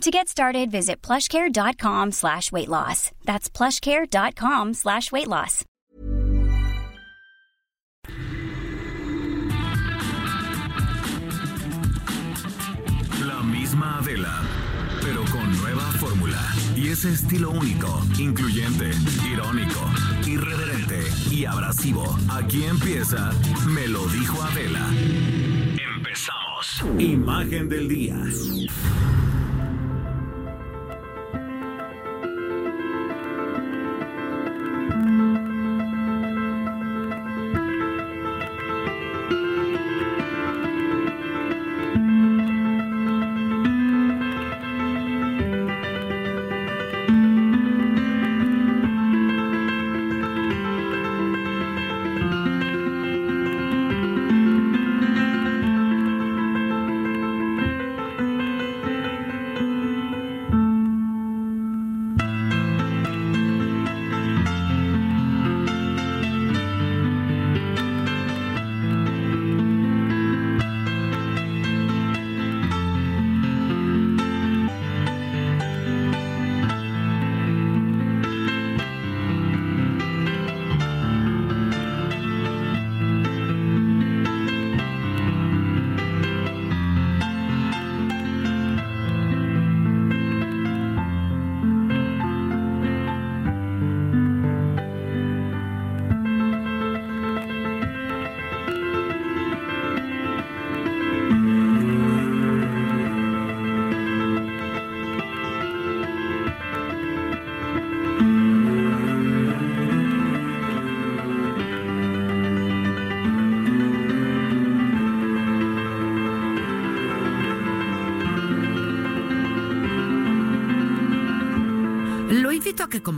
To get started, visit plushcare.com slash weight loss. That's plushcare.com slash weight loss. La misma Adela, pero con nueva fórmula. Y ese estilo único, incluyente, irónico, irreverente y abrasivo. Aquí empieza Me lo dijo Adela. Empezamos. Imagen del día.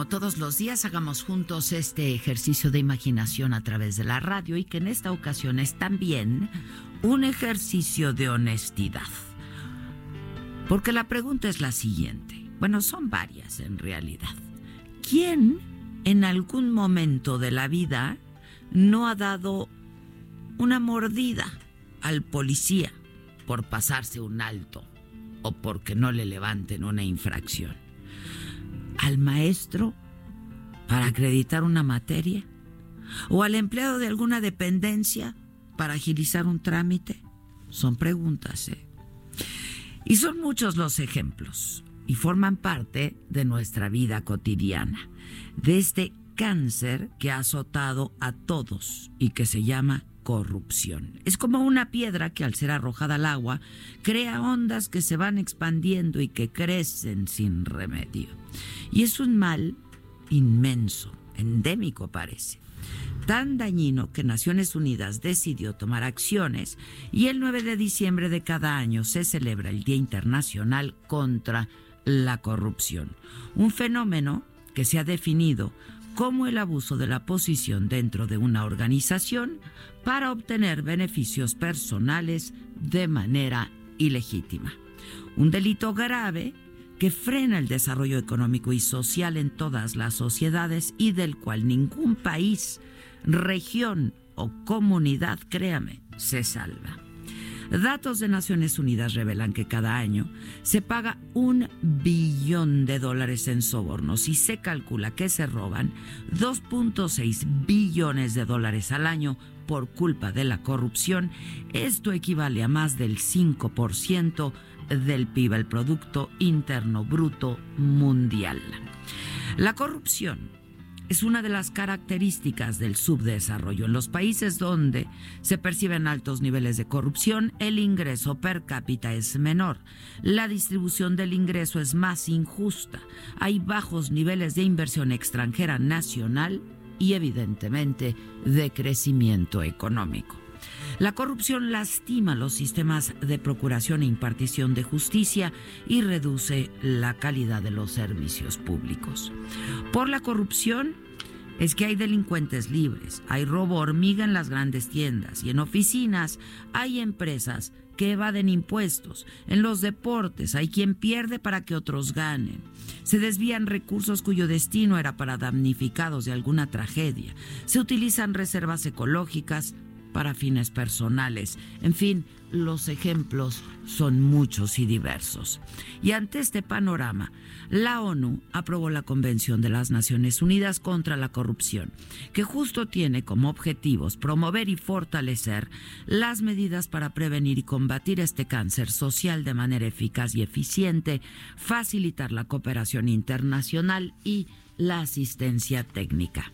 Todos los días hagamos juntos este ejercicio de imaginación a través de la radio y que en esta ocasión es también un ejercicio de honestidad. Porque la pregunta es la siguiente. Bueno, son varias en realidad. ¿Quién en algún momento de la vida no ha dado una mordida al policía por pasarse un alto o porque no le levanten una infracción? ¿Al maestro para acreditar una materia? ¿O al empleado de alguna dependencia para agilizar un trámite? Son preguntas, ¿eh? Y son muchos los ejemplos y forman parte de nuestra vida cotidiana, de este cáncer que ha azotado a todos y que se llama corrupción. Es como una piedra que al ser arrojada al agua crea ondas que se van expandiendo y que crecen sin remedio. Y es un mal inmenso, endémico parece tan dañino que Naciones Unidas decidió tomar acciones y el 9 de diciembre de cada año se celebra el Día Internacional contra la Corrupción, un fenómeno que se ha definido como el abuso de la posición dentro de una organización para obtener beneficios personales de manera ilegítima. Un delito grave que frena el desarrollo económico y social en todas las sociedades y del cual ningún país, región o comunidad, créame, se salva. Datos de Naciones Unidas revelan que cada año se paga un billón de dólares en sobornos y se calcula que se roban 2.6 billones de dólares al año por culpa de la corrupción. Esto equivale a más del 5% del PIB, el Producto Interno Bruto Mundial. La corrupción es una de las características del subdesarrollo. En los países donde se perciben altos niveles de corrupción, el ingreso per cápita es menor. La distribución del ingreso es más injusta. Hay bajos niveles de inversión extranjera nacional y evidentemente de crecimiento económico. La corrupción lastima los sistemas de procuración e impartición de justicia y reduce la calidad de los servicios públicos. Por la corrupción, es que hay delincuentes libres, hay robo hormiga en las grandes tiendas y en oficinas hay empresas que evaden impuestos. En los deportes hay quien pierde para que otros ganen. Se desvían recursos cuyo destino era para damnificados de alguna tragedia. Se utilizan reservas ecológicas para fines personales. En fin, los ejemplos son muchos y diversos. Y ante este panorama, la ONU aprobó la Convención de las Naciones Unidas contra la Corrupción, que justo tiene como objetivos promover y fortalecer las medidas para prevenir y combatir este cáncer social de manera eficaz y eficiente, facilitar la cooperación internacional y la asistencia técnica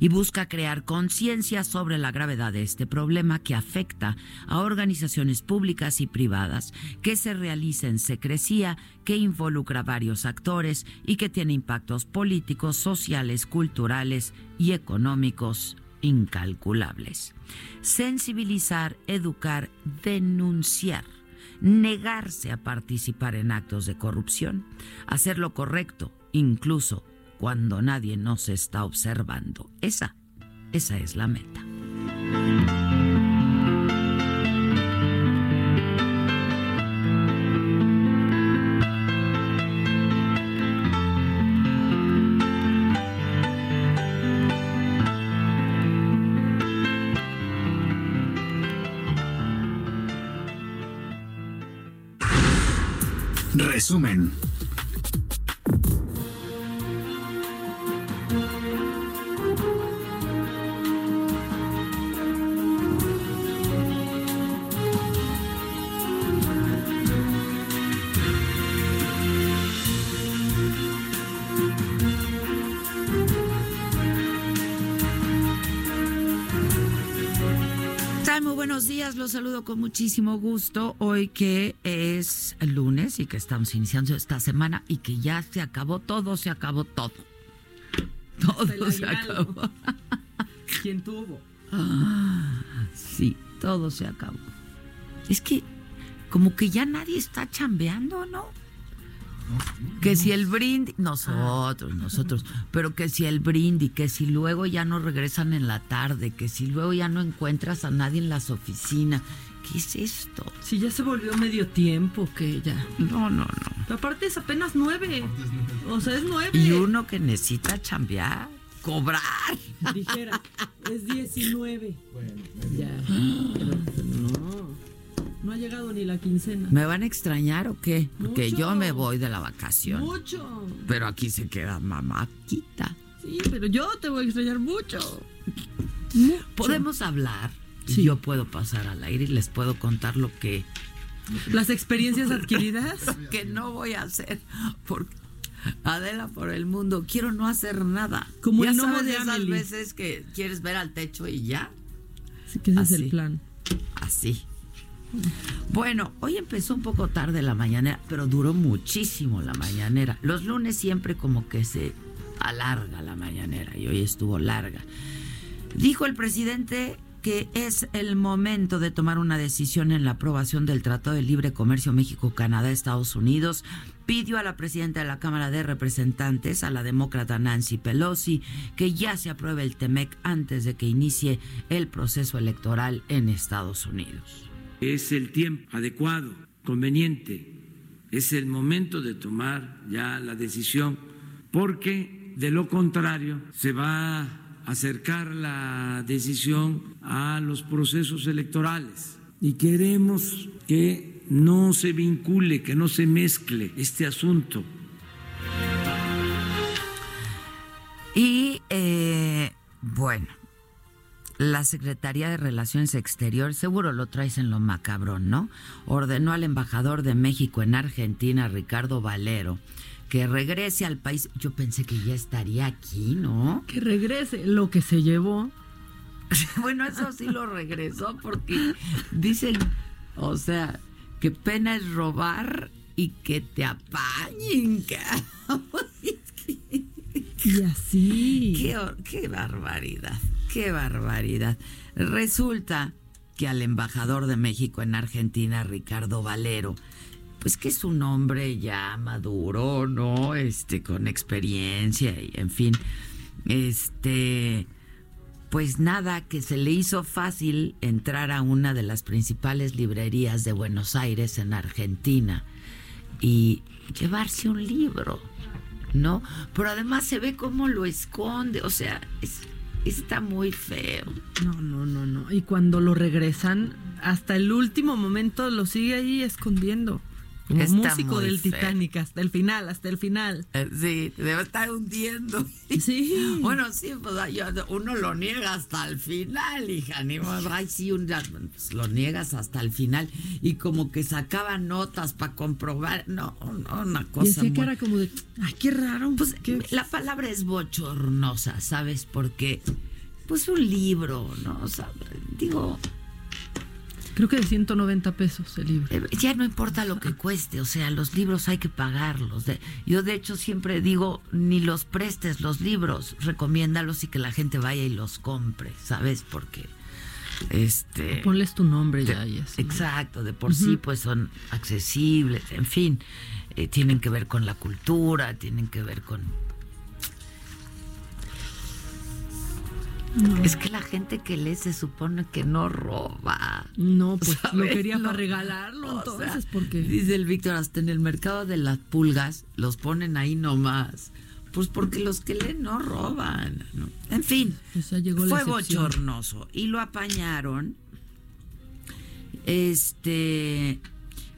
y busca crear conciencia sobre la gravedad de este problema que afecta a organizaciones públicas y privadas, que se realiza en secrecía, que involucra varios actores y que tiene impactos políticos, sociales, culturales y económicos incalculables. Sensibilizar, educar, denunciar negarse a participar en actos de corrupción, hacer lo correcto, incluso cuando nadie nos está observando. Esa, esa es la meta. Resumen. Saludo con muchísimo gusto. Hoy que es lunes y que estamos iniciando esta semana y que ya se acabó todo, se acabó todo. Todo se acabó. ¿Quién tuvo? sí, todo se acabó. Es que como que ya nadie está chambeando, ¿no? Que si el brindis, nosotros, nosotros, pero que si el brindis, que si luego ya no regresan en la tarde, que si luego ya no encuentras a nadie en las oficinas. ¿Qué es esto? Si ya se volvió medio tiempo que ya. No, no, no. aparte es apenas nueve. O sea, es nueve. Y uno que necesita chambear, cobrar. Dijera, es diecinueve. Bueno, ya. no. No ha llegado ni la quincena. ¿Me van a extrañar o qué? Porque yo me voy de la vacación. Mucho. Pero aquí se queda mamáquita. Sí, pero yo te voy a extrañar mucho. Podemos hablar. Sí. Yo puedo pasar al aire y les puedo contar lo que. Las experiencias adquiridas. que no voy a hacer. Porque Adela por el mundo, quiero no hacer nada. Como ya el sabes de esas veces que quieres ver al techo y ya. Sí, que ese es el plan. Así. Bueno, hoy empezó un poco tarde la mañanera, pero duró muchísimo la mañanera. Los lunes siempre como que se alarga la mañanera y hoy estuvo larga. Dijo el presidente que es el momento de tomar una decisión en la aprobación del Tratado de Libre Comercio México-Canadá-Estados Unidos. Pidió a la presidenta de la Cámara de Representantes, a la demócrata Nancy Pelosi, que ya se apruebe el TEMEC antes de que inicie el proceso electoral en Estados Unidos. Es el tiempo adecuado, conveniente, es el momento de tomar ya la decisión, porque de lo contrario se va acercar la decisión a los procesos electorales y queremos que no se vincule, que no se mezcle este asunto. Y eh, bueno, la Secretaría de Relaciones Exteriores, seguro lo traes en lo macabrón, ¿no? Ordenó al embajador de México en Argentina, Ricardo Valero, que regrese al país. Yo pensé que ya estaría aquí, ¿no? Que regrese lo que se llevó. bueno, eso sí lo regresó porque dicen, o sea, que pena es robar y que te apañen. y así. Qué, qué barbaridad. Qué barbaridad. Resulta que al embajador de México en Argentina, Ricardo Valero, pues que es un hombre ya maduro, ¿no? Este, con experiencia y en fin, este, pues nada, que se le hizo fácil entrar a una de las principales librerías de Buenos Aires en Argentina y llevarse un libro, ¿no? Pero además se ve cómo lo esconde, o sea, está muy feo. No, no, no, no. Y cuando lo regresan, hasta el último momento lo sigue ahí escondiendo. Como músico del Titanic hasta el final, hasta el final. Eh, sí, debe estar hundiendo. Sí. bueno, sí, pues uno lo niega hasta el final, hija. Ni ay, sí, un, pues, lo niegas hasta el final. Y como que sacaba notas para comprobar. No, no, una cosa. Y que era como de, ay, qué raro. Pues la palabra es bochornosa, ¿sabes? Porque, pues un libro, ¿no? O sea, digo Creo que de 190 pesos el libro. Eh, ya no importa lo que cueste, o sea, los libros hay que pagarlos. Yo de hecho siempre digo, ni los prestes los libros, recomiéndalos y que la gente vaya y los compre, ¿sabes? Porque este ponles tu nombre ya y Exacto, de por sí pues son accesibles, en fin, eh, tienen que ver con la cultura, tienen que ver con Es que la gente que lee se supone que no roba. No, pues lo quería para regalarlo, entonces, porque. Dice el Víctor, hasta en el mercado de las pulgas los ponen ahí nomás. Pues porque los que leen no roban. En fin, fue bochornoso. Y lo apañaron. Este.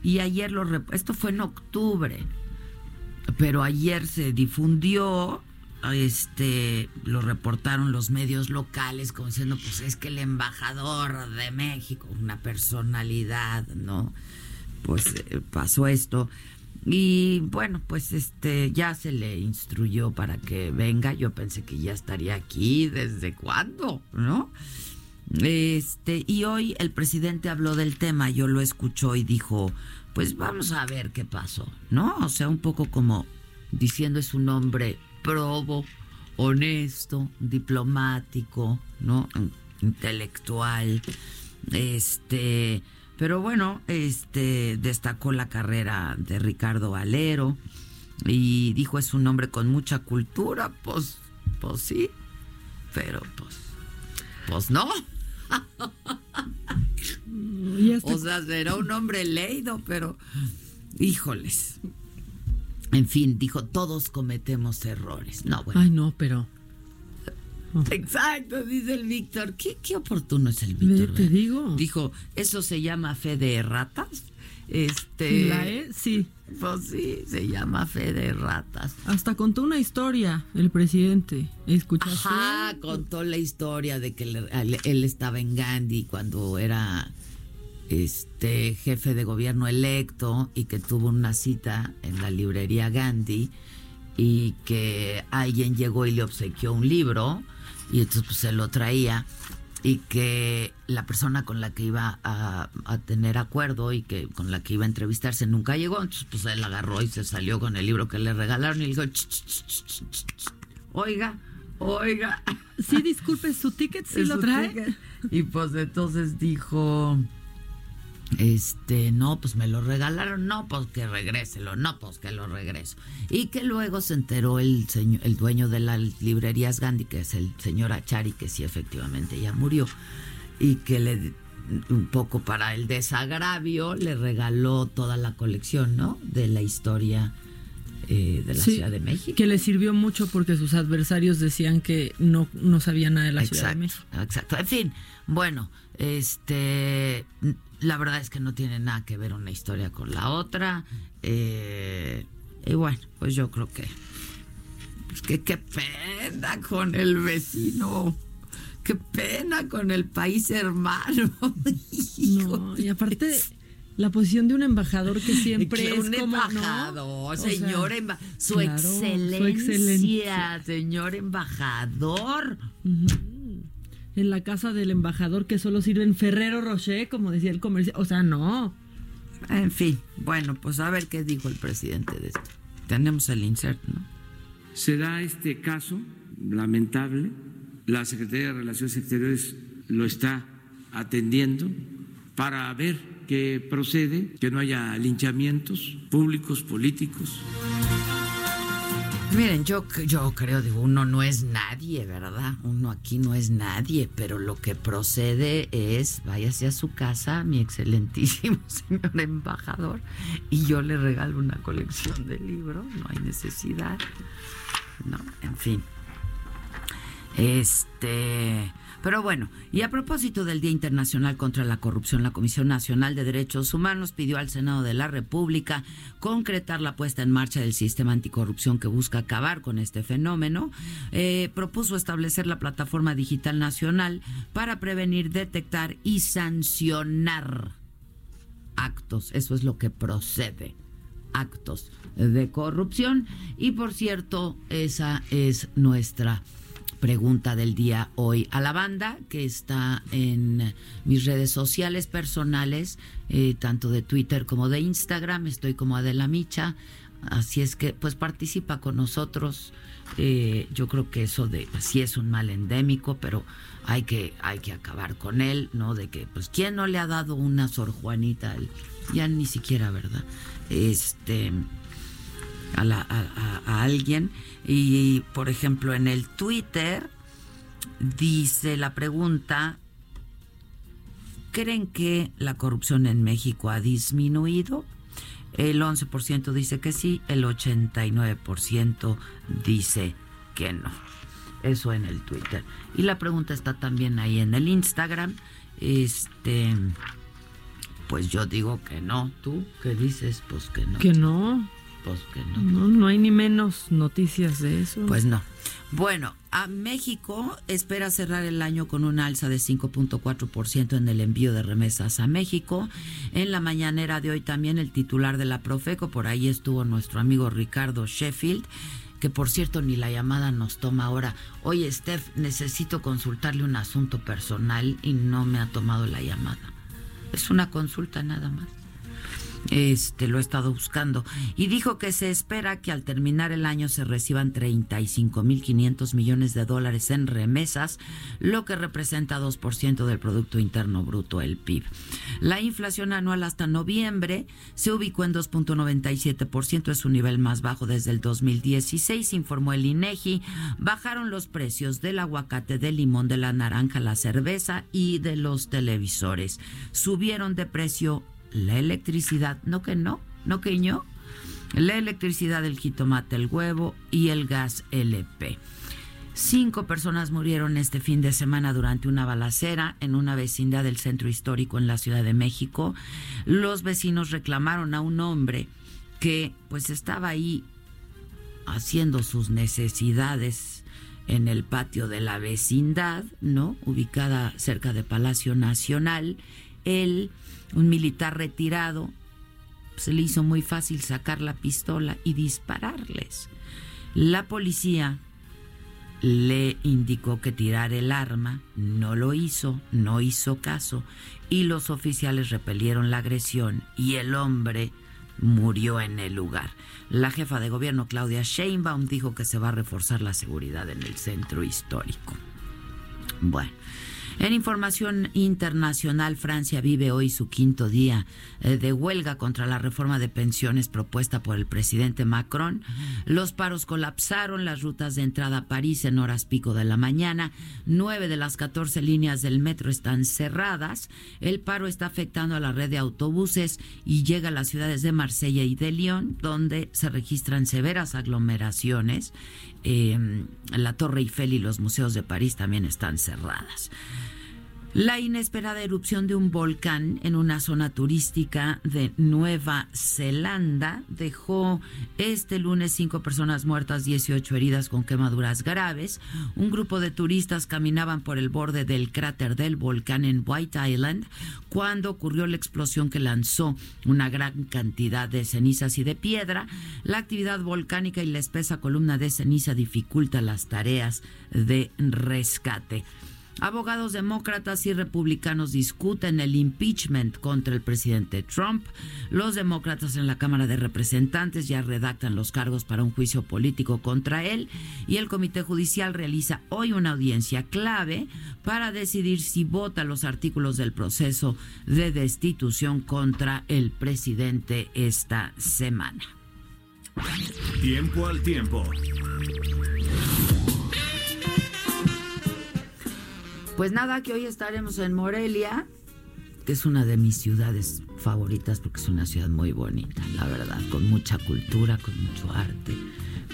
Y ayer lo. Esto fue en octubre. Pero ayer se difundió este lo reportaron los medios locales como diciendo pues es que el embajador de México una personalidad no pues eh, pasó esto y bueno pues este ya se le instruyó para que venga. Yo pensé que ya estaría aquí desde cuándo no este y hoy el presidente habló del tema yo lo escuchó y dijo pues vamos a ver qué pasó no o sea un poco como diciendo es un hombre probo, honesto, diplomático, ¿no? intelectual. Este, pero bueno, este destacó la carrera de Ricardo Valero y dijo es un hombre con mucha cultura, pues pues sí, pero pues pues no. o sea, será un hombre leído, pero híjoles, en fin, dijo, todos cometemos errores. No, bueno. Ay, no, pero... Exacto, dice el Víctor. ¿Qué, qué oportuno es el Víctor. Te digo. Dijo, eso se llama fe de ratas. Este. ¿La e? Sí. Pues sí, se llama fe de ratas. Hasta contó una historia el presidente. ¿Escuchaste? Ajá, contó la historia de que él estaba en Gandhi cuando era este jefe de gobierno electo y que tuvo una cita en la librería Gandhi y que alguien llegó y le obsequió un libro y entonces pues, se lo traía y que la persona con la que iba a, tener acuerdo y que con la que iba a entrevistarse nunca llegó, entonces pues él agarró y se salió con el libro que le regalaron y le dijo, oiga, oiga. Sí, disculpe, su ticket sí lo trae. Y pues entonces dijo, este, no, pues me lo regalaron, no, pues que regréselo, no, pues que lo regreso. Y que luego se enteró el, señor, el dueño de las librerías Gandhi, que es el señor Achari, que sí efectivamente ya murió, y que le, un poco para el desagravio, le regaló toda la colección, ¿no? De la historia eh, de la Ciudad de México. Que le sirvió mucho porque sus adversarios decían que no, no sabía nada de la Ciudad de México. Exacto, en fin, bueno, este la verdad es que no tiene nada que ver una historia con la otra. Eh, y bueno, pues yo creo que. Pues que qué pena con el vecino. Qué pena con el país hermano. no, y aparte la posición de un embajador que siempre es un embajador, señor su, excelencia, señor embajador en la casa del embajador que solo sirven Ferrero Rocher, como decía el comercial. O sea, no. En fin, bueno, pues a ver qué dijo el presidente de esto. Tenemos el insert, ¿no? Se da este caso lamentable. La Secretaría de Relaciones Exteriores lo está atendiendo para ver qué procede, que no haya linchamientos públicos, políticos. Miren, yo, yo creo, digo, uno no es nadie, ¿verdad? Uno aquí no es nadie, pero lo que procede es, váyase a su casa, mi excelentísimo señor embajador, y yo le regalo una colección de libros, no hay necesidad. No, en fin. Este, pero bueno, y a propósito del Día Internacional contra la Corrupción, la Comisión Nacional de Derechos Humanos pidió al Senado de la República concretar la puesta en marcha del sistema anticorrupción que busca acabar con este fenómeno. Eh, propuso establecer la plataforma digital nacional para prevenir, detectar y sancionar actos. Eso es lo que procede actos de corrupción. Y por cierto, esa es nuestra pregunta del día hoy a la banda que está en mis redes sociales personales, eh, tanto de Twitter como de Instagram. Estoy como Adela Micha. Así es que, pues participa con nosotros. Eh, yo creo que eso de sí es un mal endémico, pero hay que hay que acabar con él, ¿no? De que, pues, ¿quién no le ha dado una Sor Juanita? Ya ni siquiera, ¿verdad? Este a, la, a, alguien. Y, por ejemplo, en el Twitter dice la pregunta, ¿creen que la corrupción en México ha disminuido? El 11% dice que sí, el 89% dice que no. Eso en el Twitter. Y la pregunta está también ahí en el Instagram. Este, pues yo digo que no. ¿Tú qué dices? Pues que no. Que no. Pues no. no. hay ni menos noticias de eso. Pues no. Bueno, a México espera cerrar el año con una alza de 5.4% en el envío de remesas a México. En la mañanera de hoy también el titular de la Profeco, por ahí estuvo nuestro amigo Ricardo Sheffield, que por cierto ni la llamada nos toma ahora. Oye, Steph, necesito consultarle un asunto personal y no me ha tomado la llamada. Es una consulta nada más este lo he estado buscando y dijo que se espera que al terminar el año se reciban 35.500 millones de dólares en remesas, lo que representa 2% del producto interno bruto el PIB. La inflación anual hasta noviembre se ubicó en 2.97%, es su nivel más bajo desde el 2016, informó el INEGI. Bajaron los precios del aguacate, del limón, de la naranja, la cerveza y de los televisores. Subieron de precio la electricidad, no que no, no que no, la electricidad, el jitomate, el huevo y el gas LP. Cinco personas murieron este fin de semana durante una balacera en una vecindad del centro histórico en la Ciudad de México. Los vecinos reclamaron a un hombre que pues estaba ahí haciendo sus necesidades en el patio de la vecindad, ¿no? Ubicada cerca de Palacio Nacional. Él un militar retirado, se le hizo muy fácil sacar la pistola y dispararles. La policía le indicó que tirar el arma, no lo hizo, no hizo caso y los oficiales repelieron la agresión y el hombre murió en el lugar. La jefa de gobierno Claudia Sheinbaum dijo que se va a reforzar la seguridad en el centro histórico. Bueno, en información internacional, Francia vive hoy su quinto día eh, de huelga contra la reforma de pensiones propuesta por el presidente Macron. Los paros colapsaron las rutas de entrada a París en horas pico de la mañana. Nueve de las 14 líneas del metro están cerradas. El paro está afectando a la red de autobuses y llega a las ciudades de Marsella y de Lyon, donde se registran severas aglomeraciones. Eh, la Torre Eiffel y los museos de París también están cerradas. La inesperada erupción de un volcán en una zona turística de Nueva Zelanda dejó este lunes cinco personas muertas, 18 heridas con quemaduras graves. Un grupo de turistas caminaban por el borde del cráter del volcán en White Island cuando ocurrió la explosión que lanzó una gran cantidad de cenizas y de piedra. La actividad volcánica y la espesa columna de ceniza dificulta las tareas de rescate. Abogados demócratas y republicanos discuten el impeachment contra el presidente Trump. Los demócratas en la Cámara de Representantes ya redactan los cargos para un juicio político contra él y el Comité Judicial realiza hoy una audiencia clave para decidir si vota los artículos del proceso de destitución contra el presidente esta semana. Tiempo al tiempo. Pues nada, que hoy estaremos en Morelia, que es una de mis ciudades favoritas porque es una ciudad muy bonita, la verdad, con mucha cultura, con mucho arte,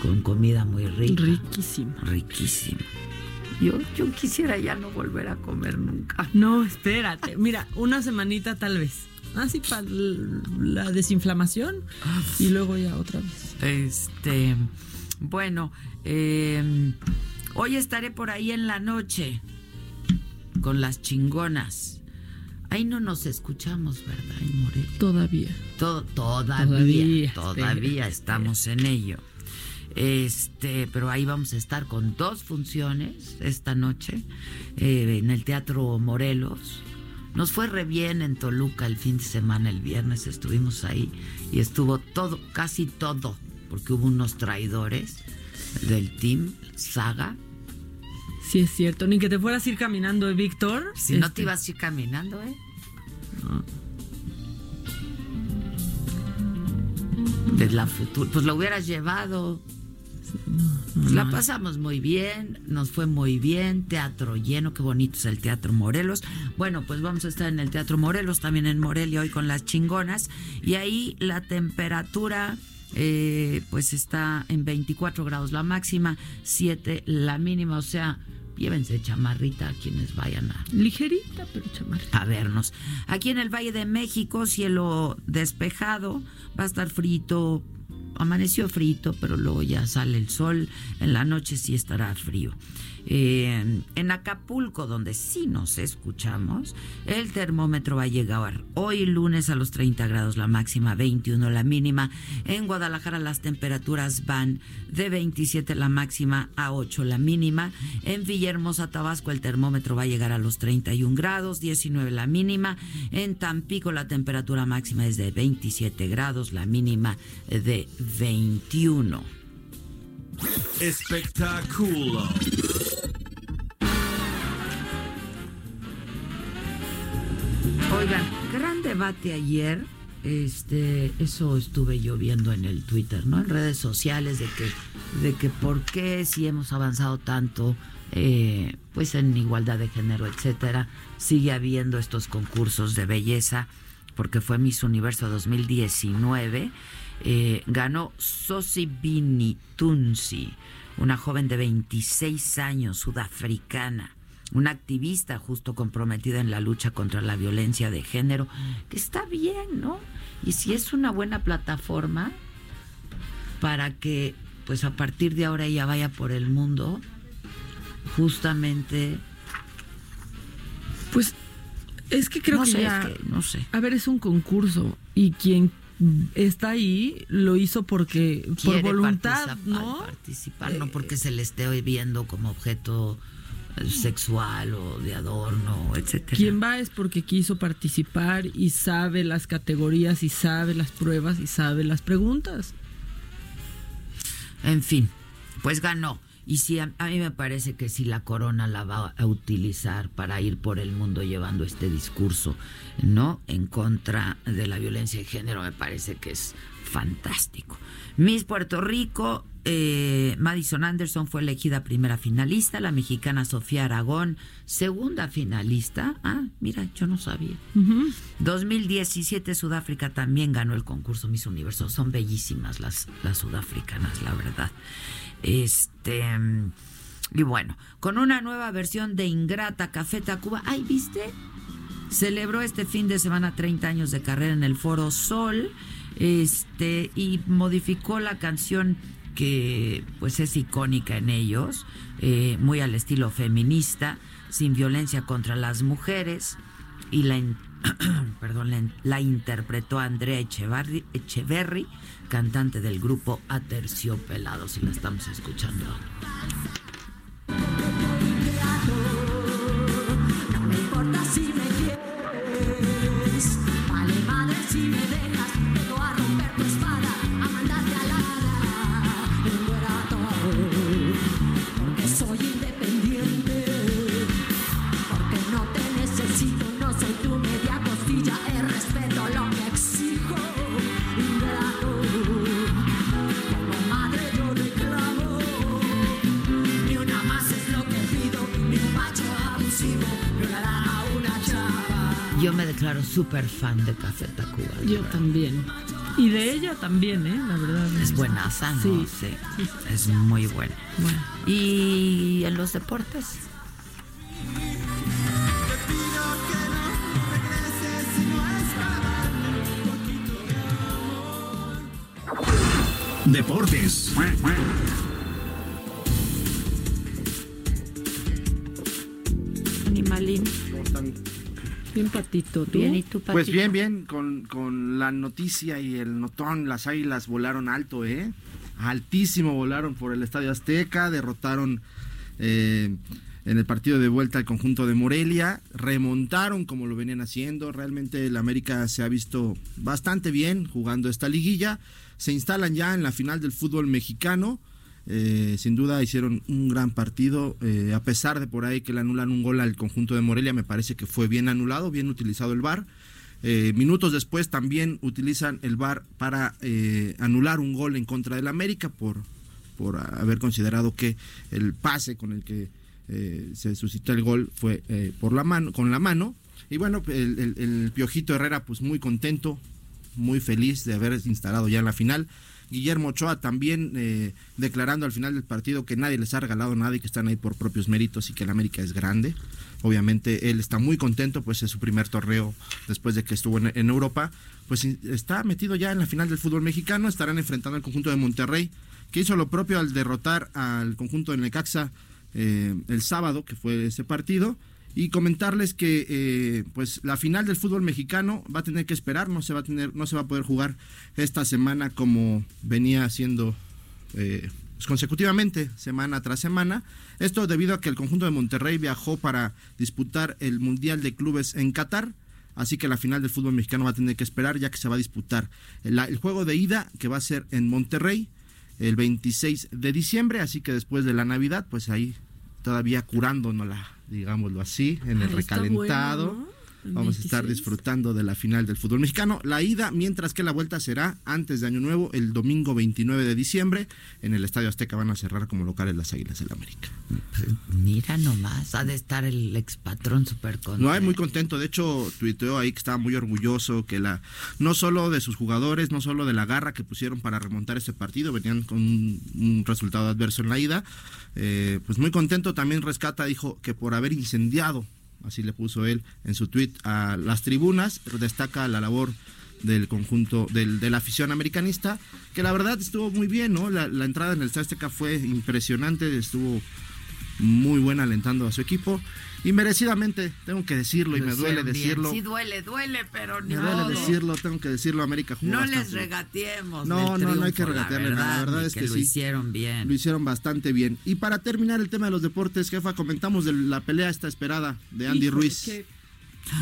con comida muy rica. Riquísima. Riquísima. Yo, yo quisiera ya no volver a comer nunca. No, espérate. Mira, una semanita tal vez. Así para la desinflamación y luego ya otra vez. Este, bueno, em, hoy estaré por ahí en la noche con las chingonas. Ahí no nos escuchamos, ¿verdad, More? Todavía. todavía, todavía, estamos en ello. Este, pero ahí vamos a estar con dos funciones esta noche eh, en el Teatro Morelos. Nos fue re bien en Toluca el fin de semana, el viernes estuvimos ahí y estuvo todo, casi todo, porque hubo unos traidores del team Saga. Sí, es cierto. Ni que te fueras a ir caminando, ¿eh, Víctor? Si no te este. ibas a ir caminando, ¿eh? De la futura. Pues lo hubieras llevado la pasamos muy bien, nos fue muy bien, teatro lleno, qué bonito es el Teatro Morelos. Bueno, pues vamos a estar en el Teatro Morelos, también en Morelia hoy con las chingonas. Y ahí la temperatura... Eh, pues está en 24 grados la máxima, 7 la mínima, o sea, llévense chamarrita a quienes vayan a... Ligerita, pero chamarrita. A vernos. Aquí en el Valle de México, cielo despejado, va a estar frito, amaneció frito, pero luego ya sale el sol, en la noche sí estará frío. Eh, en Acapulco, donde sí nos escuchamos, el termómetro va a llegar hoy lunes a los 30 grados la máxima, 21 la mínima. En Guadalajara las temperaturas van de 27 la máxima a 8 la mínima. En Villahermosa, Tabasco, el termómetro va a llegar a los 31 grados, 19 la mínima. En Tampico la temperatura máxima es de 27 grados, la mínima de 21. Espectáculo. Oigan, gran debate ayer. Este, eso estuve yo viendo en el Twitter, ¿no? En redes sociales de que, de que por qué si hemos avanzado tanto, eh, pues en igualdad de género, etcétera, sigue habiendo estos concursos de belleza, porque fue Miss Universo 2019 eh, ganó Bini Tunsi, una joven de 26 años, sudafricana, una activista justo comprometida en la lucha contra la violencia de género, que está bien, ¿no? Y si es una buena plataforma para que, pues a partir de ahora ella vaya por el mundo, justamente... Pues es que creo que, no sé. A ver, es un concurso y quien está ahí lo hizo porque por voluntad, ¿no? Participar, no porque se le esté viendo como objeto eh, sexual o de adorno, etcétera. Quien va es porque quiso participar y sabe las categorías y sabe las pruebas y sabe las preguntas. En fin, pues ganó. Y sí, a, mí me parece que si la corona la va a utilizar para ir por el mundo llevando este discurso, ¿no? En contra de la violencia de género, me parece que es fantástico. Miss Puerto Rico, eh, Madison Anderson fue elegida primera finalista, la mexicana Sofía Aragón, segunda finalista. Ah, mira, yo no sabía. 2017 Sudáfrica también ganó el concurso Miss Universo. Son bellísimas las, las sudafricanas, la verdad. Este. Y bueno, con una nueva versión de Ingrata Café Tacuba. ¡Ay, viste! Celebró este fin de semana 30 años de carrera en el Foro Sol. Este. Y modificó la canción que pues es icónica en ellos, eh, muy al estilo feminista, sin violencia contra las mujeres, y la, perdón, la, interpretó Andrea Echeverry, Echeverry cantante del grupo Aterciopelados, y la estamos escuchando. Yo me declaro súper fan de Café Tacuba. Yo también. Y de ella también, ¿eh? La verdad. Es buena, ¿no? Sí. sí. Es muy buena. Bueno. ¿Y en los deportes? Deportes. Animalín. Bien patito, Bien, ¿y tú, patito? Pues bien, bien, con, con la noticia y el notón, las águilas volaron alto, ¿eh? Altísimo volaron por el Estadio Azteca, derrotaron eh, en el partido de vuelta al conjunto de Morelia, remontaron como lo venían haciendo, realmente el América se ha visto bastante bien jugando esta liguilla, se instalan ya en la final del fútbol mexicano, eh, sin duda hicieron un gran partido, eh, a pesar de por ahí que le anulan un gol al conjunto de Morelia, me parece que fue bien anulado, bien utilizado el VAR. Eh, minutos después también utilizan el VAR para anular un gol en contra del América por, por haber considerado que el pase con el que se suscitó el gol fue por la mano, con la mano. Y bueno, el, el Piojito Herrera pues muy contento, muy feliz de haber instalado ya en la final. Guillermo Ochoa también eh, declarando al final del partido que nadie les ha regalado nada y que están ahí por propios méritos y que el América es grande. Obviamente él está muy contento, pues es su primer torneo después de que estuvo en, Europa. Pues está metido ya en la final del fútbol mexicano, estarán enfrentando al conjunto de Monterrey, que hizo lo propio al derrotar al conjunto de Necaxa eh, el sábado, que fue ese partido y comentarles que eh, pues la final del fútbol mexicano va a tener que esperar, no se va a tener, no se va a poder jugar esta semana como venía haciendo eh, pues, consecutivamente, semana tras semana. Esto debido a que el conjunto de Monterrey viajó para disputar el Mundial de Clubes en Qatar. Así que la final del fútbol mexicano va a tener que esperar ya que se va a disputar el, el juego de ida que va a ser en Monterrey el 26 de diciembre. Así que después de la Navidad, pues ahí todavía curándonos la, digámoslo así, en el recalentado. Vamos a estar disfrutando de la final del fútbol mexicano. La ida, mientras que la vuelta será antes de Año Nuevo, el domingo 29 de diciembre. En el Estadio Azteca van a cerrar como locales las Águilas del América. Mira nomás, ha de estar el expatrón súper contento. No, hay muy contento. De hecho, tuiteó ahí que estaba muy orgulloso, que la no solo de sus jugadores, no solo de la garra que pusieron para remontar este partido, venían con un, resultado adverso en la ida. Eh, pues muy contento. También rescata, dijo, que por haber incendiado así le puso él en su tweet a las tribunas, destaca la labor del conjunto del, de la afición americanista, que la verdad estuvo muy bien, ¿no? La, entrada en el Azteca fue impresionante, estuvo muy buena alentando a su equipo. Y merecidamente, tengo que decirlo y me duele decirlo. Sí, duele, duele, pero ni Me duele decirlo, tengo que decirlo. América jugó No les regateemos. No, no, no hay que regatearle. La verdad, la verdad es que, lo hicieron bien. Lo hicieron bastante bien. Y para terminar el tema de los deportes, jefa, comentamos de la pelea esta esperada de Andy Ruiz.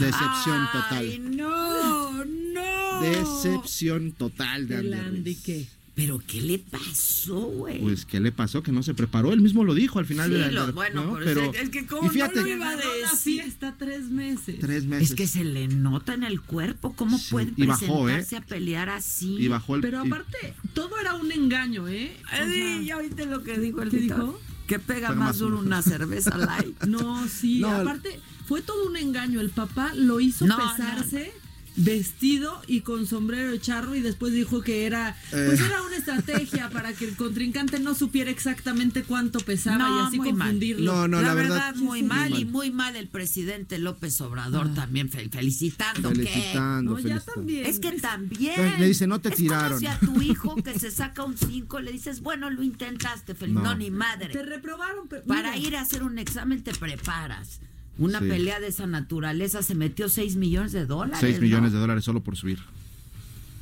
Decepción total. No, no. Decepción total de Andy, Andy Ruiz. ¿Pero qué le pasó, güey? Pues, ¿qué le pasó? Que no se preparó. Él mismo lo dijo al final de la... Lo, bueno, pero, es que como no lo iba a decir. fiesta tres meses. Tres meses. Es que se le nota en el cuerpo. ¿Cómo puede ¿eh? presentarse a pelear así? Y bajó el... Pero aparte, todo era un engaño, ¿eh? sí, ya oíste lo que dijo el ¿Qué dijo? Que pega, más duro una cerveza light. No, sí, aparte fue todo un engaño. El papá lo hizo pesarse vestido y con sombrero de charro y después dijo que era pues eh. era una estrategia para que el contrincante no supiera exactamente cuánto pesaba y así confundirlo. No, no, la, verdad, muy mal y muy mal el presidente López Obrador ah. también felicitando, felicitando, que también. Es que también le dice no te tiraron. si a tu hijo que se saca un 5 le dices, "Bueno, lo intentaste, no. ni madre." Te reprobaron, para ir a hacer un examen te preparas. Una pelea de esa naturaleza se metió 6 millones de dólares. 6 millones de dólares solo por subir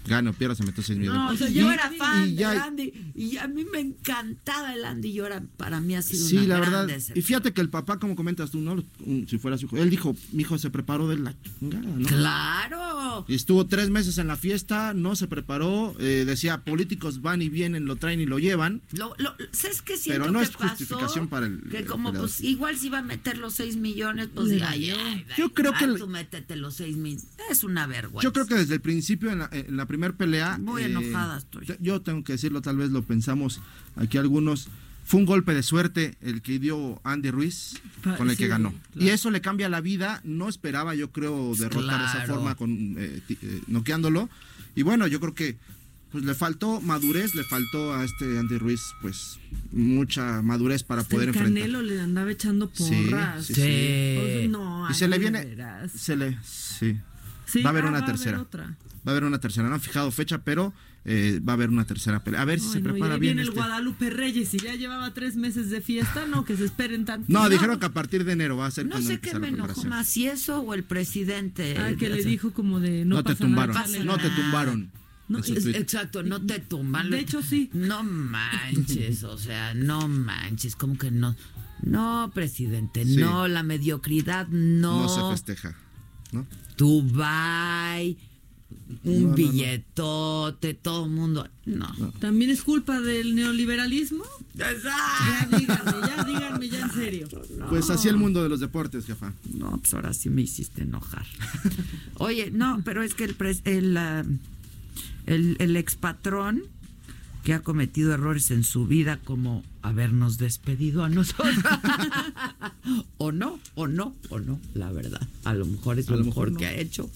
gana o pierda, se metió 6 millones. No, yo era fan y de Andy y a mí me encantaba el Andy y ahora para mí ha sido sí, la verdad. Y fíjate que el papá, como comentas tú, ¿no? Si fuera su hijo, él dijo, mi hijo se preparó de la chingada, ¿no? ¡Claro! Y estuvo tres meses en la fiesta, no se preparó, eh, decía, políticos van y vienen, lo traen y lo llevan. Lo, lo, ¿Sabes qué siento Pero no que es justificación para el... Que como, pues, igual si va a meter los 6 millones, pues, ay, ay, yo creo que... Tú métete los 6 millones. Es una vergüenza. Yo creo que desde el principio, en la, en primer pelea. Muy eh, enojada estoy. Yo tengo que decirlo, tal vez lo pensamos aquí algunos. fue un golpe de suerte el que dio Andy Ruiz con el que ganó. Y eso le cambia la vida. No esperaba, yo creo, derrotar de esa forma con eh, eh, noqueándolo. Y bueno, yo creo que pues le faltó madurez, le faltó a este Andy Ruiz, pues mucha madurez para poder el enfrentar. Canelo le andaba echando porras. Sí, sí, no, y se le viene, se le, sí. va a haber una tercera. Va a haber una tercera. No han fijado fecha, pero eh, va a haber una tercera pelea. A ver si se prepara bien. Viene el este. Guadalupe Reyes y ya llevaba tres meses de fiesta, no, que se esperen tanto. No, dijeron que a partir de enero va a ser no sé qué me enojó más, si eso o el presidente. Ah, que le dijo como de no, no te tumbaron, no te tumbaron. No, exacto, no te tumban. De hecho, sí. No manches, o sea, no manches, como que no. No, presidente, no, la mediocridad no. No se festeja, ¿no? Dubai, un billetote, todo el mundo. No. ¿También es culpa del neoliberalismo? Ya díganme, ya díganme, ya en serio. Pues así el mundo de los deportes, jefa. No, pues ahora sí me hiciste enojar. Oye, no, pero es que el, el, el, el expatrón que ha cometido errores en su vida como habernos despedido a nosotros. o no, o no, o no, la verdad. A lo mejor es lo, mejor, que ha hecho.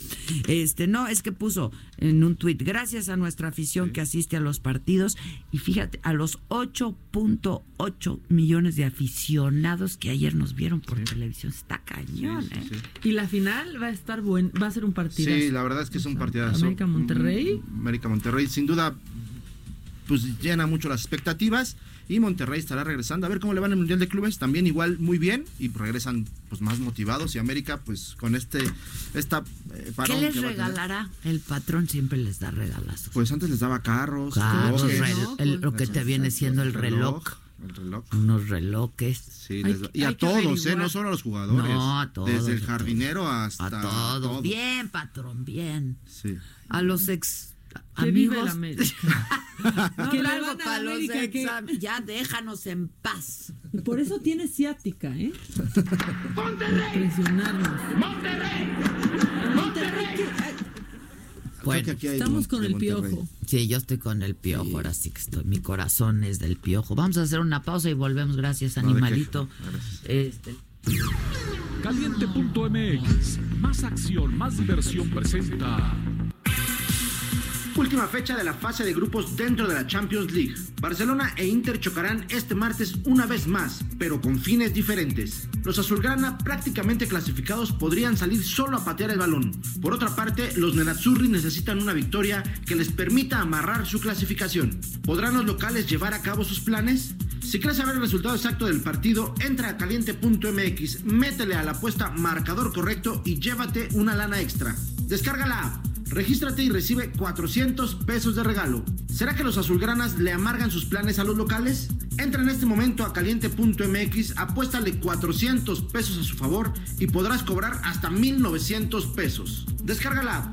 Este, no, es que puso en un tuit, gracias a nuestra afición que asiste a los partidos y fíjate, a los 8.8 millones de aficionados que ayer nos vieron por televisión, está cañón, ¿eh? Y la final va a estar buen, va a ser un partido. Sí, la verdad es que es un partidazo. América Monterrey. América Monterrey, sin duda pues llena mucho las expectativas y Monterrey estará regresando a ver cómo le va en el Mundial de Clubes, también igual muy bien y regresan pues más motivados y América pues con este esta eh, ¿Qué les regalará? El patrón siempre les da regalazos. Pues antes les daba carros, lo que te viene siendo el reloj. El reloj. Unos relojes. y a todos, ¿eh? No solo a los jugadores. No, a todos. Desde el jardinero hasta. A todo. Bien, patrón, bien. Sí. A los ex que vive la América. que luego para los exámenes. Ya déjanos en paz. Por eso tiene ciática, ¿eh? ¡Monterrey! Impresionarnos. ¡Monterrey! ¡Monterrey! Bueno, estamos con el piojo. Sí, yo estoy con el piojo, ahora sí que estoy. Mi corazón es del piojo. Vamos a hacer una pausa y volvemos. Gracias, animalito. Este. Caliente.mx. Más acción, más diversión presenta. Última fecha de la fase de grupos dentro de la Champions League. Barcelona e Inter chocarán este martes una vez más, pero con fines diferentes. Los azulgrana prácticamente clasificados podrían salir solo a patear el balón. Por otra parte, los Nerazzurri necesitan una victoria que les permita amarrar su clasificación. ¿Podrán los locales llevar a cabo sus planes? Si quieres saber el resultado exacto del partido, entra a caliente.mx, métele a la apuesta marcador correcto y llévate una lana extra. Descarga la app Regístrate y recibe 400 pesos de regalo. ¿Será que los azulgranas le amargan sus planes a los locales? Entra en este momento a caliente.mx, apuéstale 400 pesos a su favor y podrás cobrar hasta 1900 pesos. Descárgala,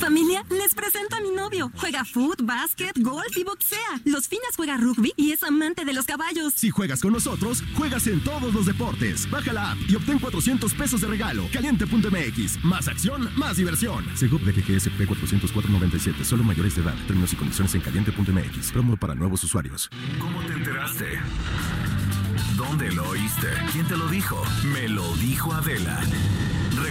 Familia, les presento a mi novio. Juega foot, básquet, golf y boxea. Los Finas juega rugby y es amante de los caballos. Si juegas con nosotros, juegas en todos los deportes. Baja la app y obtén 400 pesos de regalo. Caliente.mx. Más acción, más diversión. Seguro de GGSP 404.97. Solo mayores de edad. Términos y condiciones en caliente.mx. Promo para nuevos usuarios. ¿Cómo te enteraste? ¿Dónde lo oíste? ¿Quién te lo dijo? Me lo dijo Adela.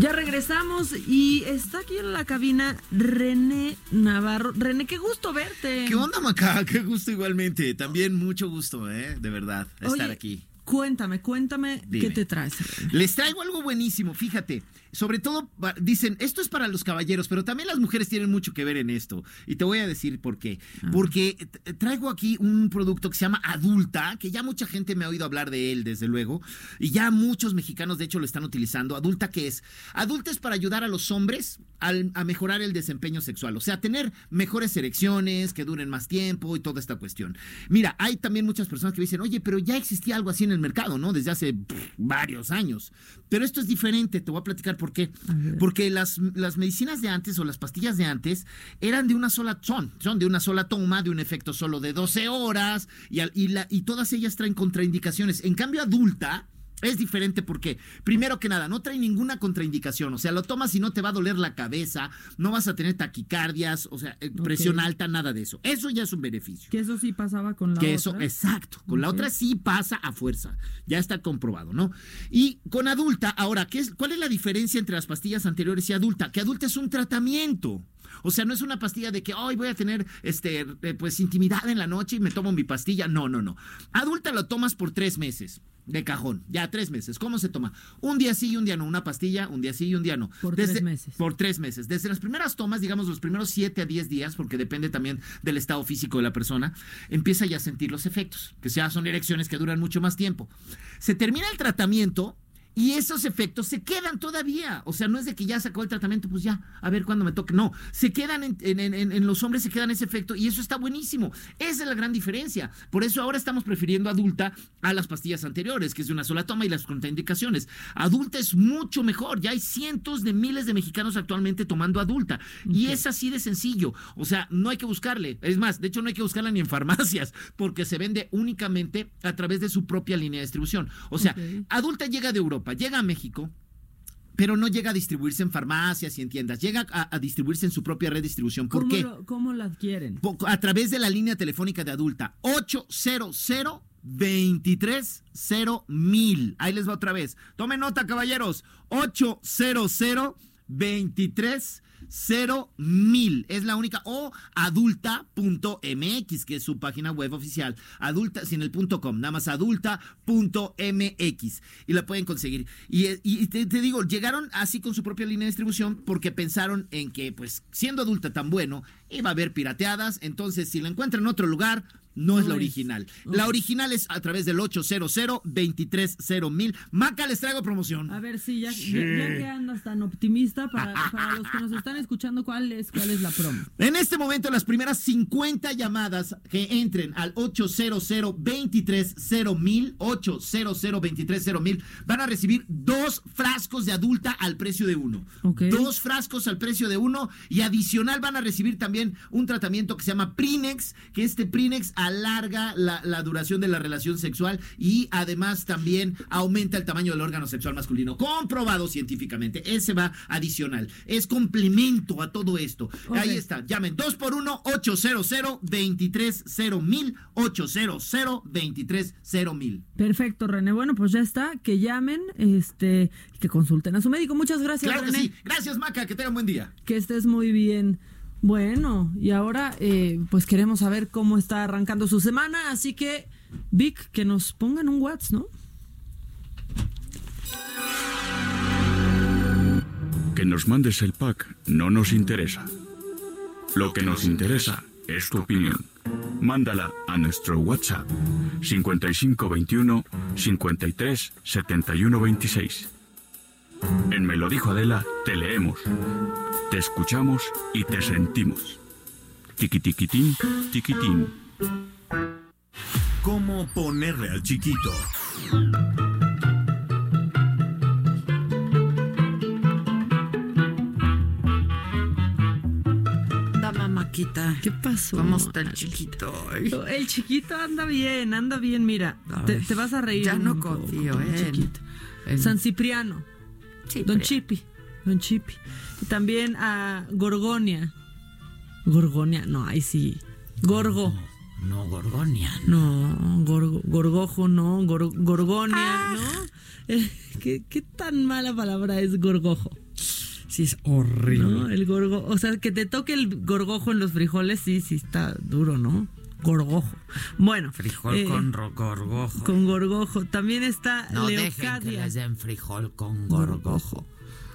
Ya regresamos y está aquí en la cabina René Navarro. René, qué gusto verte. ¿Qué onda, Maca? Qué gusto igualmente. También mucho gusto, ¿eh? De verdad, estar aquí. Cuéntame, cuéntame qué te traes. Les traigo algo buenísimo, fíjate. Sobre todo, dicen, esto es para los caballeros, pero también las mujeres tienen mucho que ver en esto. Y te voy a decir por qué. Ah. Porque traigo aquí un producto que se llama Adulta, que ya mucha gente me ha oído hablar de él, desde luego. Y ya muchos mexicanos, de hecho, lo están utilizando. Adulta, ¿qué es? Adulta es para ayudar a los hombres a mejorar el desempeño sexual. O sea, tener mejores erecciones, que duren más tiempo y toda esta cuestión. Mira, hay también muchas personas que dicen, oye, pero ya existía algo así en el mercado, ¿no? Desde hace varios años. Pero esto es diferente, te voy a platicar por qué. Porque las, las medicinas de antes o las pastillas de antes eran de una sola, son, son de una sola toma, de un efecto solo de 12 horas y, y, la, y todas ellas traen contraindicaciones. En cambio, adulta, es diferente porque, primero que nada, no trae ninguna contraindicación. O sea, lo tomas y no te va a doler la cabeza, no vas a tener taquicardias, o sea, eh, presión alta, nada de eso. Eso ya es un beneficio. Que eso sí pasaba con la que eso, exacto. Con la otra sí pasa a fuerza. Ya está comprobado, ¿no? Y con adulta, ahora, ¿qué es, ¿cuál es la diferencia entre las pastillas anteriores y adulta? Que adulta es un tratamiento. O sea, no es una pastilla de que hoy voy a tener este, eh, pues intimidad en la noche y me tomo mi pastilla. No, no, no. Adulta lo tomas por tres meses. De cajón, ya tres meses. ¿Cómo se toma? Un día sí y un día no. Una pastilla, un día sí y un día no. Por tres meses. Por tres meses. Desde las primeras tomas, digamos los primeros siete a diez días, porque depende también del estado físico de la persona, empieza ya a sentir los efectos, que ya son erecciones que duran mucho más tiempo. Se termina el tratamiento y esos efectos se quedan todavía. O sea, no es de que ya sacó el tratamiento, pues ya, a ver cuándo me toque. No, se quedan en, los hombres, se quedan ese efecto y eso está buenísimo. Esa es la gran diferencia. Por eso ahora estamos prefiriendo adulta a las pastillas anteriores, que es de una sola toma y las contraindicaciones. Adulta es mucho mejor. Ya hay cientos de miles de mexicanos actualmente tomando adulta. Y es así de sencillo. O sea, no hay que buscarle. Es más, de hecho, no hay que buscarla ni en farmacias, porque se vende únicamente a través de su propia línea de distribución. O sea, adulta llega de Europa llega a México, pero no llega a distribuirse en farmacias y en tiendas, llega a, distribuirse en su propia red de distribución. ¿Por ¿Cómo qué? ¿Cómo la adquieren? A través de la línea telefónica de adulta 800 23 mil. Ahí les va otra vez. Tomen nota, caballeros. 800 23 cero mil. Es la única. O adulta.mx, que es su página web oficial. Adulta, sin el punto com, nada más adulta.mx. Y la pueden conseguir. Y, te, digo, llegaron así con su propia línea de distribución porque pensaron en que, pues, siendo adulta tan bueno, iba a haber pirateadas. Entonces, si la encuentran en otro lugar, no, es la original. La original es a través del 800 mil Maca, les traigo promoción. A ver, si ya, que andas tan optimista, para, los que nos están escuchando, ¿cuál es, ¿cuál es la promo? En este momento, las primeras 50 llamadas que entren al 800 mil 800 mil van a recibir dos frascos de adulta al precio de uno. Dos frascos al precio de uno y adicional van a recibir también un tratamiento que se llama Prinex, que este Prinex alarga la, duración de la relación sexual y además también aumenta el tamaño del órgano sexual masculino. Comprobado científicamente. Ese va adicional. Es complemento a todo esto. Ahí está. Llamen 2 por 1 800 230 mil 800 230 mil. Perfecto, René. Bueno, pues ya está. Que llamen, este, que consulten a su médico. Muchas gracias, claro René. Gracias, Maca. Que tengan buen día. Que estés muy bien. Bueno, y ahora eh, pues queremos saber cómo está arrancando su semana, así que Vic, que nos pongan un WhatsApp, ¿no? Que nos mandes el pack no nos interesa. Lo que nos interesa es tu opinión. Mándala a nuestro WhatsApp 5521 53 71 26. En Me lo dijo Adela, te leemos te escuchamos y te sentimos. Tiquitiquitín, tiquitín. ¿Cómo ponerle al chiquito? Dama Maquita. ¿Qué pasó? ¿Cómo está el chiquito? El chiquito anda bien, anda bien, mira. Te, vas a reír. Ya no confío, eh. San Cipriano. Don Chipi. Don Chipi. Y también a Gorgonia. Gorgonia, no, ahí sí. Gorgo. No, Gorgonia. No, Gorgojo, no. gorgonia, ah. ¿no? Eh, ¿qué, ¿qué, tan mala palabra es gorgojo? Sí, es horrible. El gorgo, o sea, que te toque el gorgojo en los frijoles, sí, sí está duro, ¿no? Gorgojo. Bueno. Frijol eh, con gorgojo. Con gorgojo. También está no dejen que Leocadia. les den frijol con gorgojo.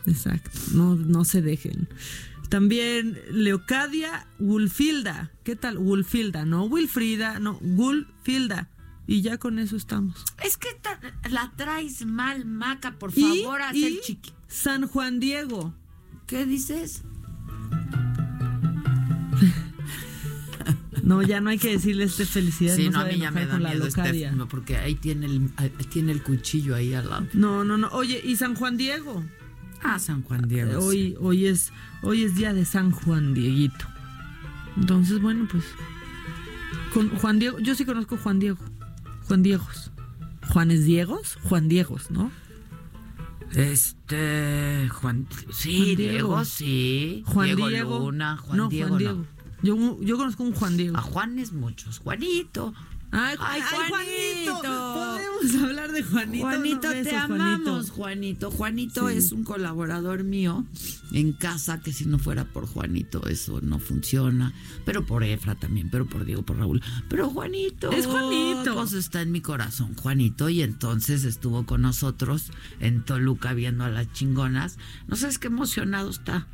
Exacto, no, no se dejen. También Leocadia Wulfilda. ¿Qué tal? Wulfilda, no Wilfrida, no Wulfilda. Y ya con eso estamos. Es que ta- la traes mal, Maca, por favor, haz el chiqui. San Juan Diego. ¿Qué dices? No, ya no hay que decirle este felicidad. Sí, no, a mí ya me da miedo este, no, porque ahí tiene el, tiene el cuchillo ahí al lado. No, no, no. Oye, y San Juan Diego. Ah, San Juan Diego. sí. Hoy, hoy es, hoy es día de San Juan Dieguito. Entonces, bueno, pues. Con Juan Diego, yo sí conozco Juan Diego. Juan Diegos. Juanes Diegos, Juan Diegos, ¿no? Este, Juan, sí, Juan Diego, Diego. sí. Juan Diego, Diego. Luna, Juan no, Diego, Juan no. Yo, yo conozco un Juan Diego. A Juanes muchos. Juanito. Ay, Ay, ay, Juanito. Podemos hablar de Juanito. Juanito, no, te amamos, Juanito. Juanito Sí. es un colaborador mío en casa, que si no fuera por Juanito eso no funciona. Pero por Efra también, pero por Diego, por Raúl. Pero Juanito. Es Juanito. Pues está en mi corazón, Juanito. Y entonces estuvo con nosotros en Toluca viendo a las chingonas. No sabes qué emocionado está.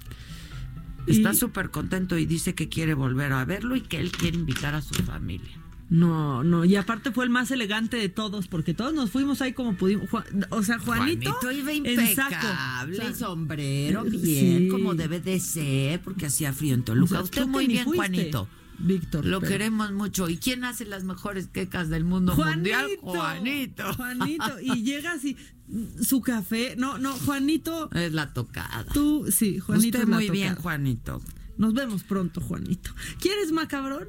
Está súper contento y dice que quiere volver a verlo y que él quiere invitar a su familia. No, no, y aparte fue el más elegante de todos, porque todos nos fuimos ahí como pudimos. Juan- o sea, Juanito, iba en saco. impecable, O sea, sombrero, bien, sí. como debe de ser, porque hacía frío en O Toluca. sea, Usted muy bien, fuiste, Juanito. Víctor. Lo pero- queremos mucho. ¿Y quién hace las mejores quecas del mundo mundial? Juanito. Juanito. Y llegas y mm, su café. No, no, Juanito. Es la tocada. Tú, sí, Juanito. Usted es la muy bien. Juanito. Nos vemos pronto, Juanito. ¿Quieres macabrón?